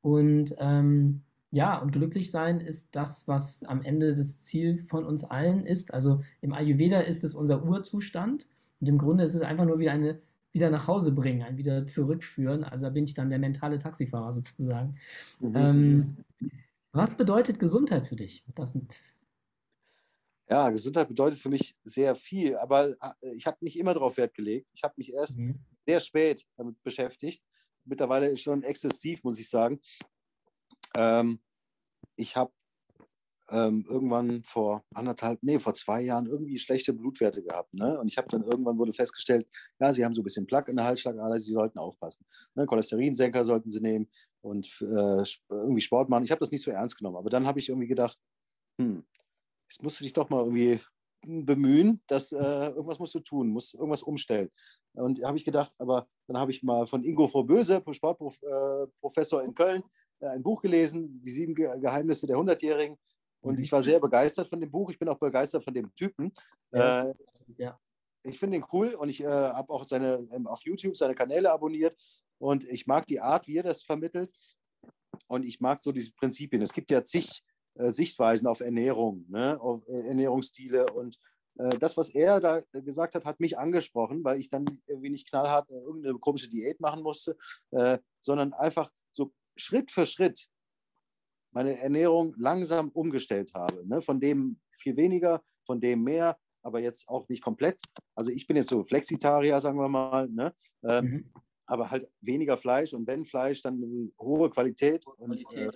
Und ähm, ja, und glücklich sein ist das, was am Ende das Ziel von uns allen ist. Also im Ayurveda ist es unser Urzustand und im Grunde ist es einfach nur wieder eine wieder nach Hause bringen, ein wieder zurückführen. Also da bin ich dann der mentale Taxifahrer sozusagen. Mhm. Ähm, was bedeutet Gesundheit für dich? Das sind ja, Gesundheit bedeutet für mich sehr viel, aber äh, ich habe nicht immer darauf Wert gelegt. Ich habe mich erst Mhm. sehr spät damit beschäftigt. Mittlerweile schon exzessiv, muss ich sagen. Ähm, ich habe ähm, irgendwann vor anderthalb, nee, vor zwei Jahren irgendwie schlechte Blutwerte gehabt. Ne? Und ich habe dann irgendwann wurde festgestellt, ja, sie haben so ein bisschen Plaque in der Halsschlagader, sie sollten aufpassen. Ne? Cholesterinsenker sollten sie nehmen und äh, irgendwie Sport machen. Ich habe das nicht so ernst genommen. Aber dann habe ich irgendwie gedacht, hm, jetzt musst du dich doch mal irgendwie bemühen, dass äh, irgendwas musst du tun, musst irgendwas umstellen. Und habe ich gedacht, aber dann habe ich mal von Ingo Vorböse, Sportprofessor in Köln, äh, ein Buch gelesen, Die sieben Ge Geheimnisse der Hundertjährigen. Und Mhm. ich war sehr begeistert von dem Buch. Ich bin auch begeistert von dem Typen. Ja. Äh, Ja. ich finde ihn cool und ich äh, habe auch seine, ähm, auf YouTube seine Kanäle abonniert. Und ich mag die Art, wie er das vermittelt. Und ich mag so diese Prinzipien. Es gibt ja zig äh, Sichtweisen auf Ernährung, ne? auf äh, Ernährungsstile. Und äh, das, was er da gesagt hat, hat mich angesprochen, weil ich dann irgendwie nicht knallhart äh, irgendeine komische Diät machen musste, sondern einfach so Schritt für Schritt meine Ernährung langsam umgestellt habe. Ne? Von dem viel weniger, von dem mehr, aber jetzt auch nicht komplett. Also ich bin jetzt so Flexitarier, sagen wir mal, ne? ähm, Mhm. aber halt weniger Fleisch und wenn Fleisch, dann hohe Qualität und äh,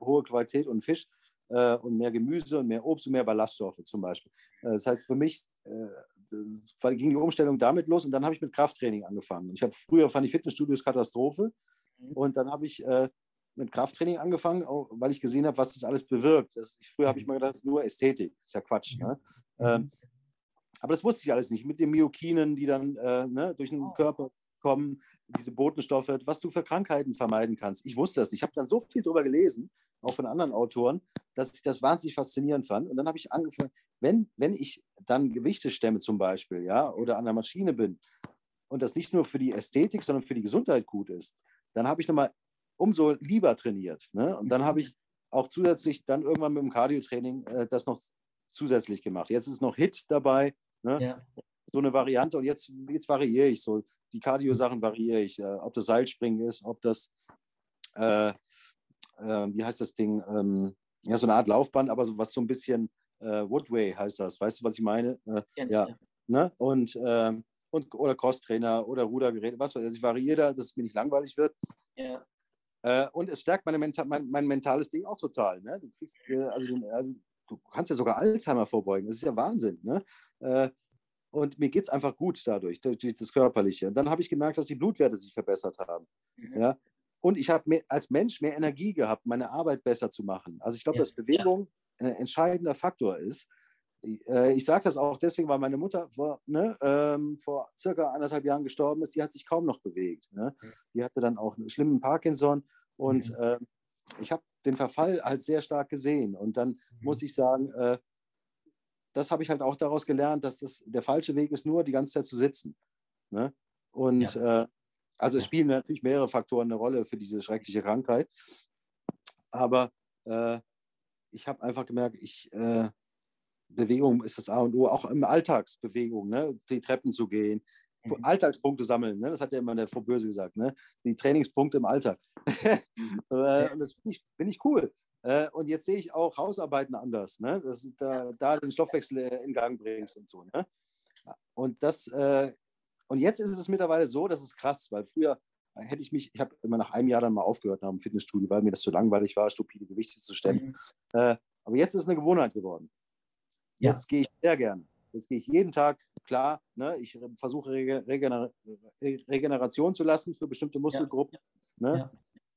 hohe Qualität und Fisch äh, und mehr Gemüse und mehr Obst und mehr Ballaststoffe zum Beispiel. Äh, das heißt, für mich äh, ging die Umstellung damit los und dann habe ich mit Krafttraining angefangen. Ich habe früher fand ich Fitnessstudios Katastrophe Mhm. und dann habe ich äh, mit Krafttraining angefangen, weil ich gesehen habe, was das alles bewirkt. Das, ich, früher habe ich mal gedacht, das ist nur Ästhetik. Das ist ja Quatsch. Ne? Ähm, aber das wusste ich alles nicht. Mit den Myokinen, die dann äh, ne, durch den Oh. Körper kommen, diese Botenstoffe, was du für Krankheiten vermeiden kannst. Ich wusste das nicht. Ich habe dann so viel darüber gelesen, auch von anderen Autoren, dass ich das wahnsinnig faszinierend fand. Und dann habe ich angefangen, wenn, wenn ich dann Gewichte stemme zum Beispiel, ja, oder an der Maschine bin und das nicht nur für die Ästhetik, sondern für die Gesundheit gut ist, dann habe ich nochmal umso lieber trainiert. Ne? Und dann habe ich auch zusätzlich dann irgendwann mit dem Cardio-Training äh, das noch zusätzlich gemacht. Jetzt ist noch HIT dabei, ne? Ja. so eine Variante. Und jetzt, jetzt variiere ich so. Die Cardio-Sachen variiere ich. Äh, ob das Seilspringen ist, ob das, äh, äh, wie heißt das Ding? Ähm, ja, so eine Art Laufband, aber so, was so ein bisschen äh, Woodway heißt das. Weißt du, was ich meine? Äh, ja, ja. Ne? Und, ähm, und oder Crosstrainer oder Rudergerät, was weiß ich. Also ich variiere da, dass es mir nicht langweilig wird. Ja. Äh, und es stärkt meine Menta mein, mein, mentales Ding auch total. Ne? Du kriegst, äh, also, also, du kannst ja sogar Alzheimer vorbeugen. Das ist ja Wahnsinn. Ne? Äh, und mir geht es einfach gut dadurch, durch, durch das Körperliche. Und dann habe ich gemerkt, dass die Blutwerte sich verbessert haben. Mhm. Ja? Und ich habe als Mensch mehr Energie gehabt, meine Arbeit besser zu machen. Also ich glaube, ja. dass Bewegung ein entscheidender Faktor ist. Äh, ich sage das auch deswegen, weil meine Mutter vor, ne, ähm, vor circa anderthalb Jahren gestorben ist. Die hat sich kaum noch bewegt. Ne? Die hatte dann auch einen schlimmen Parkinson und mhm. äh, ich habe den Verfall halt sehr stark gesehen. Und dann mhm. muss ich sagen, äh, das habe ich halt auch daraus gelernt, dass das der falsche Weg ist, nur die ganze Zeit zu sitzen. Ne? Und ja. äh, also es spielen natürlich mehrere Faktoren eine Rolle für diese schreckliche Krankheit. Aber äh, ich habe einfach gemerkt, ich, äh, Bewegung ist das A und O, auch im Alltagsbewegung, ne? die Treppen zu gehen, mhm. Alltagspunkte sammeln, ne? das hat ja immer der Frau Böse gesagt, ne? die Trainingspunkte im Alltag. Äh, und das finde ich, find ich cool. Äh, und jetzt sehe ich auch Hausarbeiten anders, ne? dass du da, da den Stoffwechsel in Gang bringst und so. Ne? Und das, äh, und jetzt ist es mittlerweile so, das ist krass, weil früher hätte ich mich, ich habe immer nach einem Jahr dann mal aufgehört nach dem Fitnessstudio, weil mir das zu langweilig war, stupide Gewichte zu stemmen. Mhm. Äh, aber jetzt ist es eine Gewohnheit geworden. Jetzt ja. gehe ich sehr gerne. Jetzt gehe ich jeden Tag, klar, ne, ich versuche Regener Regeneration zu lassen für bestimmte Muskelgruppen, ja. Ne, ja.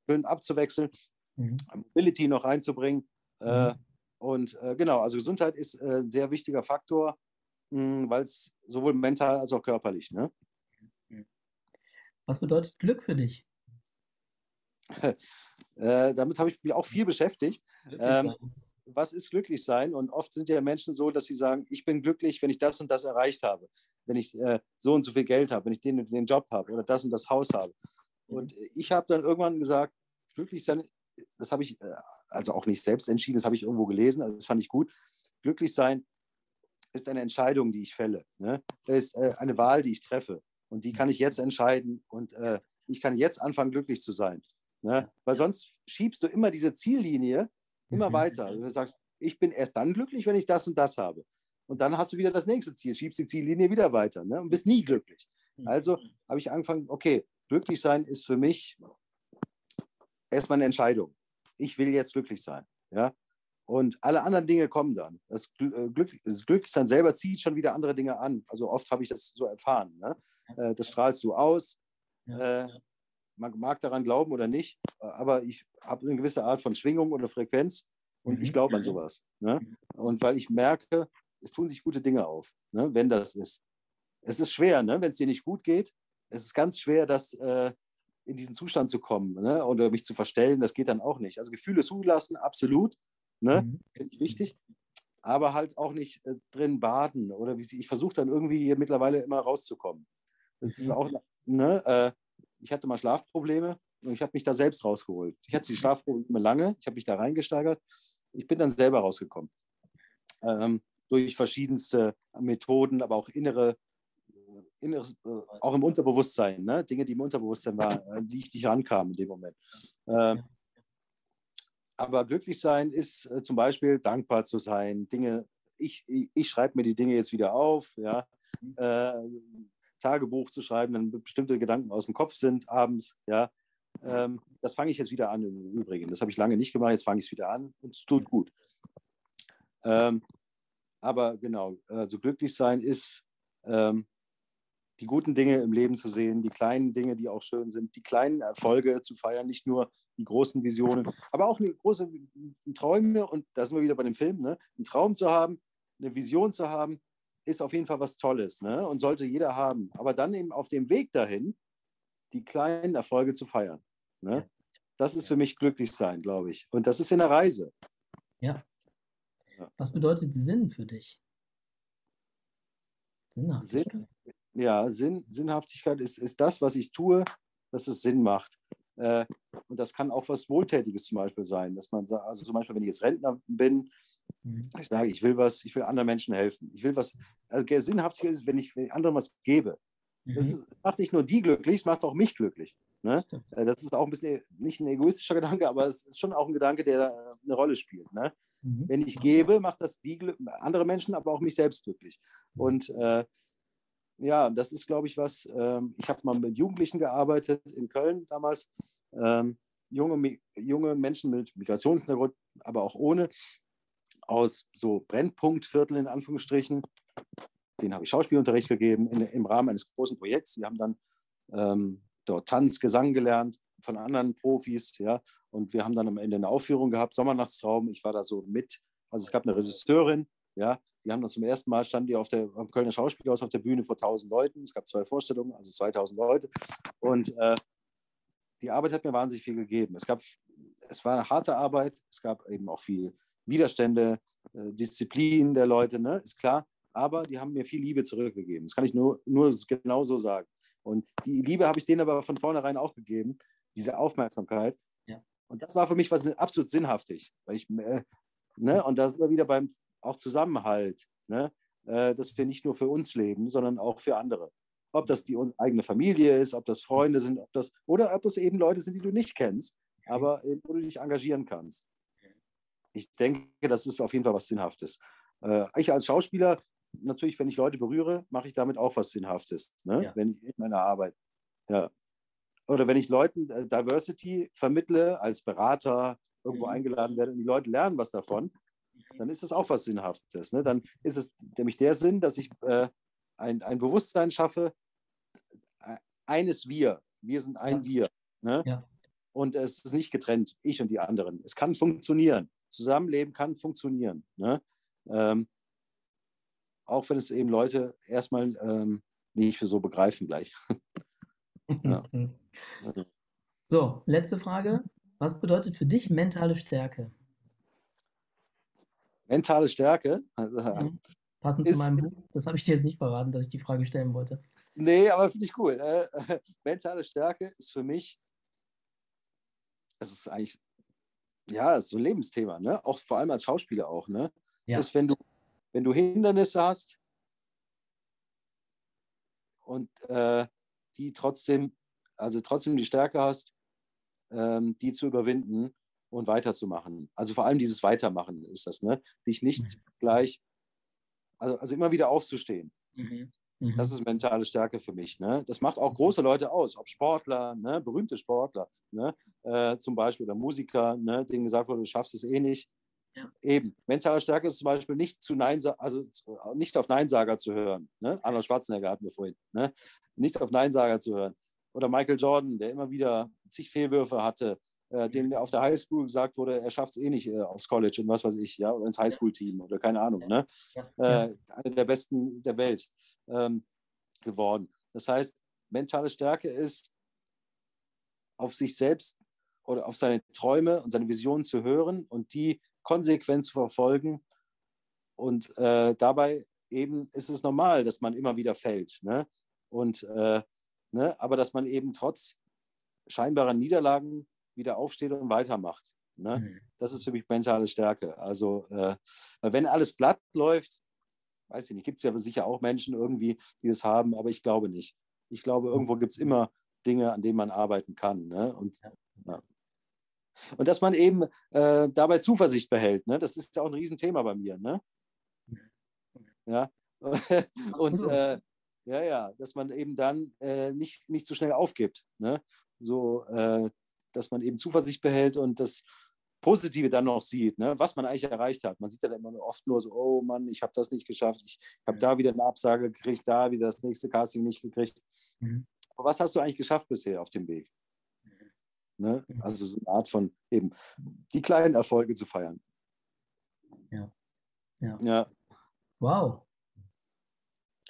schön abzuwechseln, mhm. Mobility noch reinzubringen. Äh, mhm. Äh, und äh, genau, also Gesundheit ist äh, ein sehr wichtiger Faktor, hm, weil es sowohl mental als auch körperlich. Ne? Was bedeutet Glück für dich? äh, damit habe ich mich auch viel beschäftigt. Ähm, was ist glücklich sein? Und oft sind ja Menschen so, dass sie sagen, ich bin glücklich, wenn ich das und das erreicht habe, wenn ich äh, so und so viel Geld habe, wenn ich den und den Job habe oder das und das Haus habe. Mhm. Und ich habe dann irgendwann gesagt, glücklich sein, das habe ich äh, also auch nicht selbst entschieden, das habe ich irgendwo gelesen, also das fand ich gut. Glücklich sein ist eine Entscheidung, die ich fälle. Ne? Das ist äh, eine Wahl, die ich treffe. Und die kann ich jetzt entscheiden und äh, ich kann jetzt anfangen, glücklich zu sein. Ne? Weil sonst schiebst du immer diese Ziellinie immer mhm. weiter. Du sagst, ich bin erst dann glücklich, wenn ich das und das habe. Und dann hast du wieder das nächste Ziel, schiebst die Ziellinie wieder weiter ne? und bist nie glücklich. Mhm. Also habe ich angefangen, okay, glücklich sein ist für mich erstmal eine Entscheidung. Ich will jetzt glücklich sein. Ja? Und alle anderen Dinge kommen dann. Das, äh, Glück, das Glücklichsein selber zieht schon wieder andere Dinge an. Also oft habe ich das so erfahren. Ne? Äh, das strahlst du aus. Äh, man mag daran glauben oder nicht, aber ich habe eine gewisse Art von Schwingung oder Frequenz und ich mhm. glaube an sowas. Ne? Und weil ich merke, es tun sich gute Dinge auf, ne? wenn das ist. Es ist schwer, ne? wenn es dir nicht gut geht. Es ist ganz schwer, das äh, in diesen Zustand zu kommen ne? oder mich zu verstellen. Das geht dann auch nicht. Also Gefühle zulassen, absolut. Ne? Mhm. Finde ich wichtig. Aber halt auch nicht äh, drin baden oder wie sie, ich versuche dann irgendwie hier mittlerweile immer rauszukommen. Das ist mhm. auch, ne, äh, ich hatte mal Schlafprobleme und ich habe mich da selbst rausgeholt. Ich hatte die Schlafprobleme lange, ich habe mich da reingesteigert. Ich bin dann selber rausgekommen. Ähm, durch verschiedenste Methoden, aber auch innere, inneres, äh, auch im Unterbewusstsein, ne? Dinge, die im Unterbewusstsein waren, die ich nicht rankam in dem Moment. Ähm, aber glücklich sein ist äh, zum Beispiel dankbar zu sein, Dinge, ich, ich, ich schreibe mir die Dinge jetzt wieder auf, ja, äh, Tagebuch zu schreiben, wenn bestimmte Gedanken aus dem Kopf sind abends, ja, ähm, das fange ich jetzt wieder an im Übrigen. Das habe ich lange nicht gemacht, jetzt fange ich es wieder an und es tut gut. Ähm, aber genau, also glücklich sein ist, ähm, die guten Dinge im Leben zu sehen, die kleinen Dinge, die auch schön sind, die kleinen Erfolge zu feiern, nicht nur die großen Visionen, aber auch eine große Träume und da sind wir wieder bei dem Film, ne? einen Traum zu haben, eine Vision zu haben, ist auf jeden Fall was Tolles ne? und sollte jeder haben. Aber dann eben auf dem Weg dahin die kleinen Erfolge zu feiern. Ne? Das ist für mich glücklich sein, glaube ich. Und das ist in der Reise. Ja. Was bedeutet Sinn für dich? Sinnhaftigkeit. Sinn, ja, Sinn, Sinnhaftigkeit ist, ist das, was ich tue, dass es Sinn macht. Äh, und das kann auch was Wohltätiges zum Beispiel sein, dass man also zum Beispiel, wenn ich jetzt Rentner bin. Ich sage, ich will was, ich will anderen Menschen helfen. Ich will was, also Sinnhaftigkeit ist, wenn ich, wenn ich anderen was gebe. Mhm. Das ist, macht nicht nur die glücklich, es macht auch mich glücklich. Ne? Äh, das ist auch ein bisschen nicht ein egoistischer Gedanke, aber es ist schon auch ein Gedanke, der äh, eine Rolle spielt. Ne? Mhm. Wenn ich gebe, macht das die andere Menschen, aber auch mich selbst glücklich. Mhm. Und äh, ja, das ist, glaube ich, was. Ähm, ich habe mal mit Jugendlichen gearbeitet in Köln damals. Ähm, junge, junge Menschen mit Migrationshintergrund, aber auch ohne, aus so Brennpunktvierteln in Anführungsstrichen. Den habe ich Schauspielunterricht gegeben in, im Rahmen eines großen Projekts. Die haben dann ähm, dort Tanz, Gesang gelernt von anderen Profis, ja. Und wir haben dann am Ende eine Aufführung gehabt, Sommernachtsraum. Ich war da so mit. Also es gab eine Regisseurin, ja. Die haben dann zum ersten Mal standen die auf der am Kölner Schauspielhaus auf der Bühne vor 1000 Leuten. Es gab zwei Vorstellungen, also 2000 Leute. Und äh, die Arbeit hat mir wahnsinnig viel gegeben. Es gab, es war eine harte Arbeit. Es gab eben auch viel Widerstände, äh, Disziplin der Leute, ne? ist klar. Aber die haben mir viel Liebe zurückgegeben. Das kann ich nur, nur genau so sagen. Und die Liebe habe ich denen aber von vornherein auch gegeben, diese Aufmerksamkeit. Ja. Und das war für mich was absolut sinnhaftig. Weil ich, äh, ne? Und da sind wir wieder beim auch Zusammenhalt, ne? Äh, dass wir nicht nur für uns leben, sondern auch für andere. Ob das die eigene Familie ist, ob das Freunde sind, ob das, oder ob das eben Leute sind, die du nicht kennst, aber wo du dich engagieren kannst. Ich denke, das ist auf jeden Fall was Sinnhaftes. Äh, ich als Schauspieler natürlich, wenn ich Leute berühre, mache ich damit auch was Sinnhaftes, ne? Ja. wenn ich in meiner Arbeit. Ja. Oder wenn ich Leuten äh, Diversity vermittle, als Berater irgendwo mhm. eingeladen werde und die Leute lernen was davon, dann ist das auch was Sinnhaftes. Ne? Dann ist es nämlich der Sinn, dass ich äh, ein, ein Bewusstsein schaffe, äh, eines Wir. Wir sind ein ja. Wir. Ne? Ja. Und es ist nicht getrennt, ich und die anderen. Es kann funktionieren. Zusammenleben kann funktionieren. Ne? Ähm, auch wenn es eben Leute erstmal ähm, nicht so begreifen gleich. ja. So, letzte Frage. Was bedeutet für dich mentale Stärke? Mentale Stärke? Also, mhm. Passend zu meinem Buch. Das habe ich dir jetzt nicht verraten, dass ich die Frage stellen wollte. Nee, aber finde ich cool. Äh, mentale Stärke ist für mich, es ist eigentlich, ja, ist so ein Lebensthema, ne? Auch vor allem als Schauspieler auch, ne? Ja. Ist, wenn du wenn du Hindernisse hast und äh, die trotzdem, also trotzdem die Stärke hast, ähm, die zu überwinden und weiterzumachen. Also vor allem dieses Weitermachen ist das, ne? Dich nicht mhm. gleich, also, also immer wieder aufzustehen. Mhm. Mhm. Das ist mentale Stärke für mich. Ne? Das macht auch große Leute aus, ob Sportler, ne? berühmte Sportler, ne? Äh, zum Beispiel oder Musiker, ne? denen gesagt wurde, du schaffst es eh nicht. Ja. Eben. Mentale Stärke ist zum Beispiel nicht zu Nein, also nicht auf Neinsager zu hören. Ne? Arnold Schwarzenegger hatten wir vorhin. Ne? Nicht auf Neinsager zu hören. Oder Michael Jordan, der immer wieder zig Fehlwürfe hatte, äh, dem auf der Highschool gesagt wurde, er schafft es eh nicht äh, aufs College und was weiß ich, ja, oder ins Highschool-Team oder keine Ahnung. Ne? Äh, einer der besten der Welt ähm, geworden. Das heißt, mentale Stärke ist, auf sich selbst oder auf seine Träume und seine Visionen zu hören und die konsequent zu verfolgen. Und äh, dabei eben ist es normal, dass man immer wieder fällt. Ne? Und, äh, ne? Aber dass man eben trotz scheinbarer Niederlagen wieder aufsteht und weitermacht. Ne? Mhm. Das ist für mich mentale Stärke. Also, äh, wenn alles glatt läuft, weiß ich nicht, gibt es ja sicher auch Menschen irgendwie, die es haben, aber ich glaube nicht. Ich glaube, irgendwo gibt es immer Dinge, an denen man arbeiten kann. Ne? Und ja. Und dass man eben äh, dabei Zuversicht behält. Ne? Das ist ja auch ein Riesenthema bei mir. Ne? Ja. Und äh, ja, ja, dass man eben dann äh, nicht, nicht so schnell aufgibt. Ne? So, äh, dass man eben Zuversicht behält und das Positive dann noch sieht, ne? was man eigentlich erreicht hat. Man sieht ja immer oft nur so, oh Mann, ich habe das nicht geschafft, ich habe da wieder eine Absage gekriegt, da wieder das nächste Casting nicht gekriegt. Mhm. Aber was hast du eigentlich geschafft bisher auf dem Weg? Ne? Mhm. Also so eine Art von eben die kleinen Erfolge zu feiern. Ja. Ja. ja. Wow.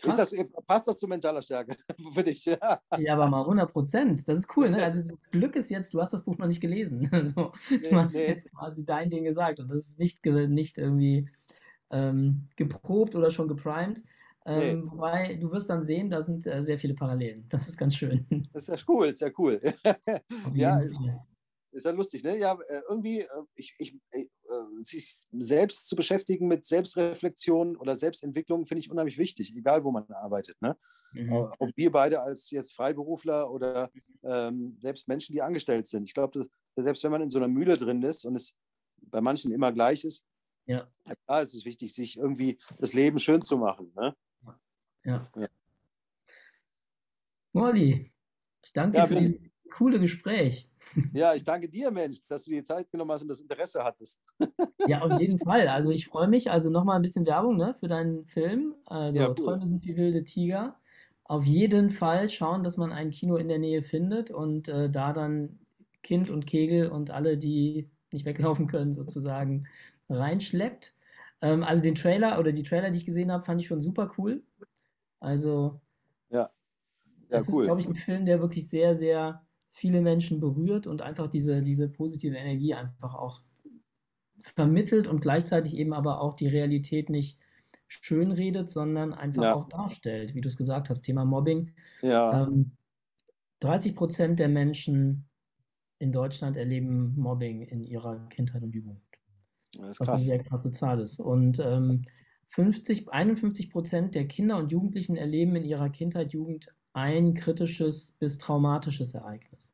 Das, passt das zu mentaler Stärke für dich? Ja. ja, aber mal 100 Prozent. Das ist cool. Ne? Also das Glück ist jetzt, du hast das Buch noch nicht gelesen. Also, nee, du hast nee. jetzt quasi dein Ding gesagt und das ist nicht, nicht irgendwie ähm, geprobt oder schon geprimed. Ähm, nee. Wobei du wirst dann sehen, da sind äh, sehr viele Parallelen. Das ist ganz schön. Das ist ja cool, ist ja cool. ja, ist, ist, ja lustig, ne? Ja, äh, irgendwie, äh, ich, ich, äh, sich selbst zu beschäftigen mit Selbstreflexion oder Selbstentwicklung, finde ich unheimlich wichtig, egal wo man arbeitet. Ne? Mhm. Ob wir beide als jetzt Freiberufler oder ähm, selbst Menschen, die angestellt sind. Ich glaube, selbst wenn man in so einer Mühle drin ist und es bei manchen immer gleich ist, ja. klar ist es wichtig, sich irgendwie das Leben schön zu machen. Ne? Ja. ja. Molly, ich danke ja, dir für dieses coole Gespräch. Ja, ich danke dir, Mensch, dass du dir Zeit genommen hast und das Interesse hattest. Ja, auf jeden Fall. Also ich freue mich. Also nochmal ein bisschen Werbung ne, für deinen Film. Also ja, cool. Träume sind wie wilde Tiger. Auf jeden Fall schauen, dass man ein Kino in der Nähe findet und äh, da dann Kind und Kegel und alle, die nicht weglaufen können, sozusagen reinschleppt. Ähm, also den Trailer oder die Trailer, die ich gesehen habe, fand ich schon super cool. Also ja, ja das cool. ist, glaube ich, ein Film, der wirklich sehr, sehr viele Menschen berührt und einfach diese, diese positive Energie einfach auch vermittelt und gleichzeitig eben aber auch die Realität nicht schön redet, sondern einfach ja. auch darstellt, wie du es gesagt hast, Thema Mobbing. Ja. Ähm, 30 Prozent der Menschen in Deutschland erleben Mobbing in ihrer Kindheit und Jugend. Das was eine sehr krasse Zahl ist. Und ähm, 50, 51 Prozent der Kinder und Jugendlichen erleben in ihrer Kindheit, Jugend ein kritisches bis traumatisches Ereignis.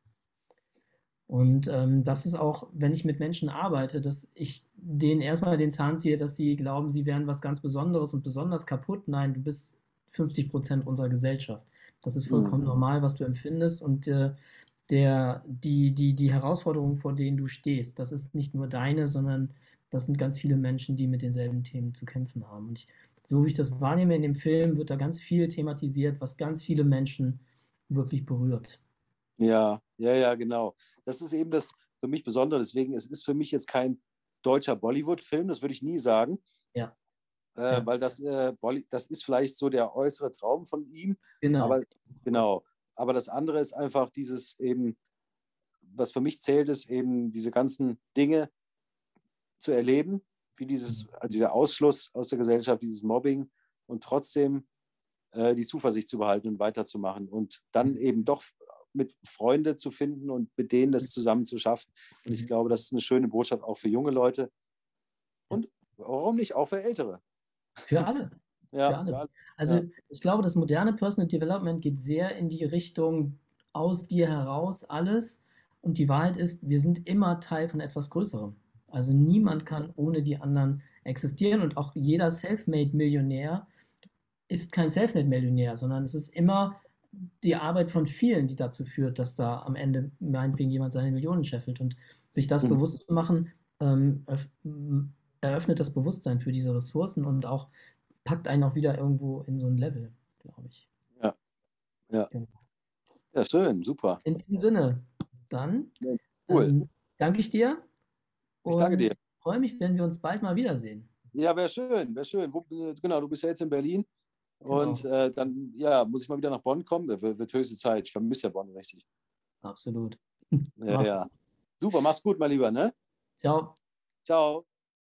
Und ähm, das ist auch, wenn ich mit Menschen arbeite, dass ich denen erstmal den Zahn ziehe, dass sie glauben, sie wären was ganz Besonderes und besonders kaputt. Nein, du bist 50 Prozent unserer Gesellschaft. Das ist vollkommen mhm. normal, was du empfindest. Und äh, der, die, die, die Herausforderungen, vor denen du stehst, das ist nicht nur deine, sondern das sind ganz viele Menschen, die mit denselben Themen zu kämpfen haben. Und ich, so wie ich das wahrnehme in dem Film, wird da ganz viel thematisiert, was ganz viele Menschen wirklich berührt. Ja, ja, ja, genau. Das ist eben das für mich Besondere. Deswegen, es ist für mich jetzt kein deutscher Bollywood-Film, das würde ich nie sagen. Ja. Äh, ja. Weil das, äh, das ist vielleicht so der äußere Traum von ihm. Genau. Aber, genau. Aber das andere ist einfach dieses eben, was für mich zählt, ist eben diese ganzen Dinge zu erleben, wie dieses, mhm. dieser Ausschluss aus der Gesellschaft, dieses Mobbing und trotzdem äh, die Zuversicht zu behalten und weiterzumachen und dann eben doch mit Freunde zu finden und mit denen das zusammen zu schaffen. Und ich mhm. glaube, das ist eine schöne Botschaft auch für junge Leute und warum nicht auch für Ältere. Für alle. ja, für alle. Für alle. Also ja. ich glaube, das moderne Personal Development geht sehr in die Richung aus dir heraus alles. Und die Wahrheit ist, wir sind immer Teil von etwas Größerem. Also niemand kann ohne die anderen existieren und auch jeder Selfmade-Millionär ist kein Selfmade-Millionär, sondern es ist immer die Arbeit von vielen, die dazu führt, dass da am Ende meinetwegen jemand seine Millionen scheffelt. Und sich das mhm. bewusst zu machen, ähm, eröffnet das Bewusstsein für diese Ressourcen und auch packt einen auch wieder irgendwo in so ein Level, glaube ich. Ja. Ja. Genau. Ja, schön, super. In diesem Sinne, dann ja, cool. ähm, danke ich dir. Ich danke dir. freue mich, wenn wir uns bald mal wiedersehen. Ja, wäre schön, wäre schön. Wo, genau, du bist ja jetzt in Berlin. Genau. Und äh, dann, ja, muss ich mal wieder nach Bonn kommen. Wird, wird höchste Zeit. Ich vermisse ja Bonn richtig. Absolut. Ja, ja. Super, mach's gut, mein Lieber, ne? Ciao. Ciao.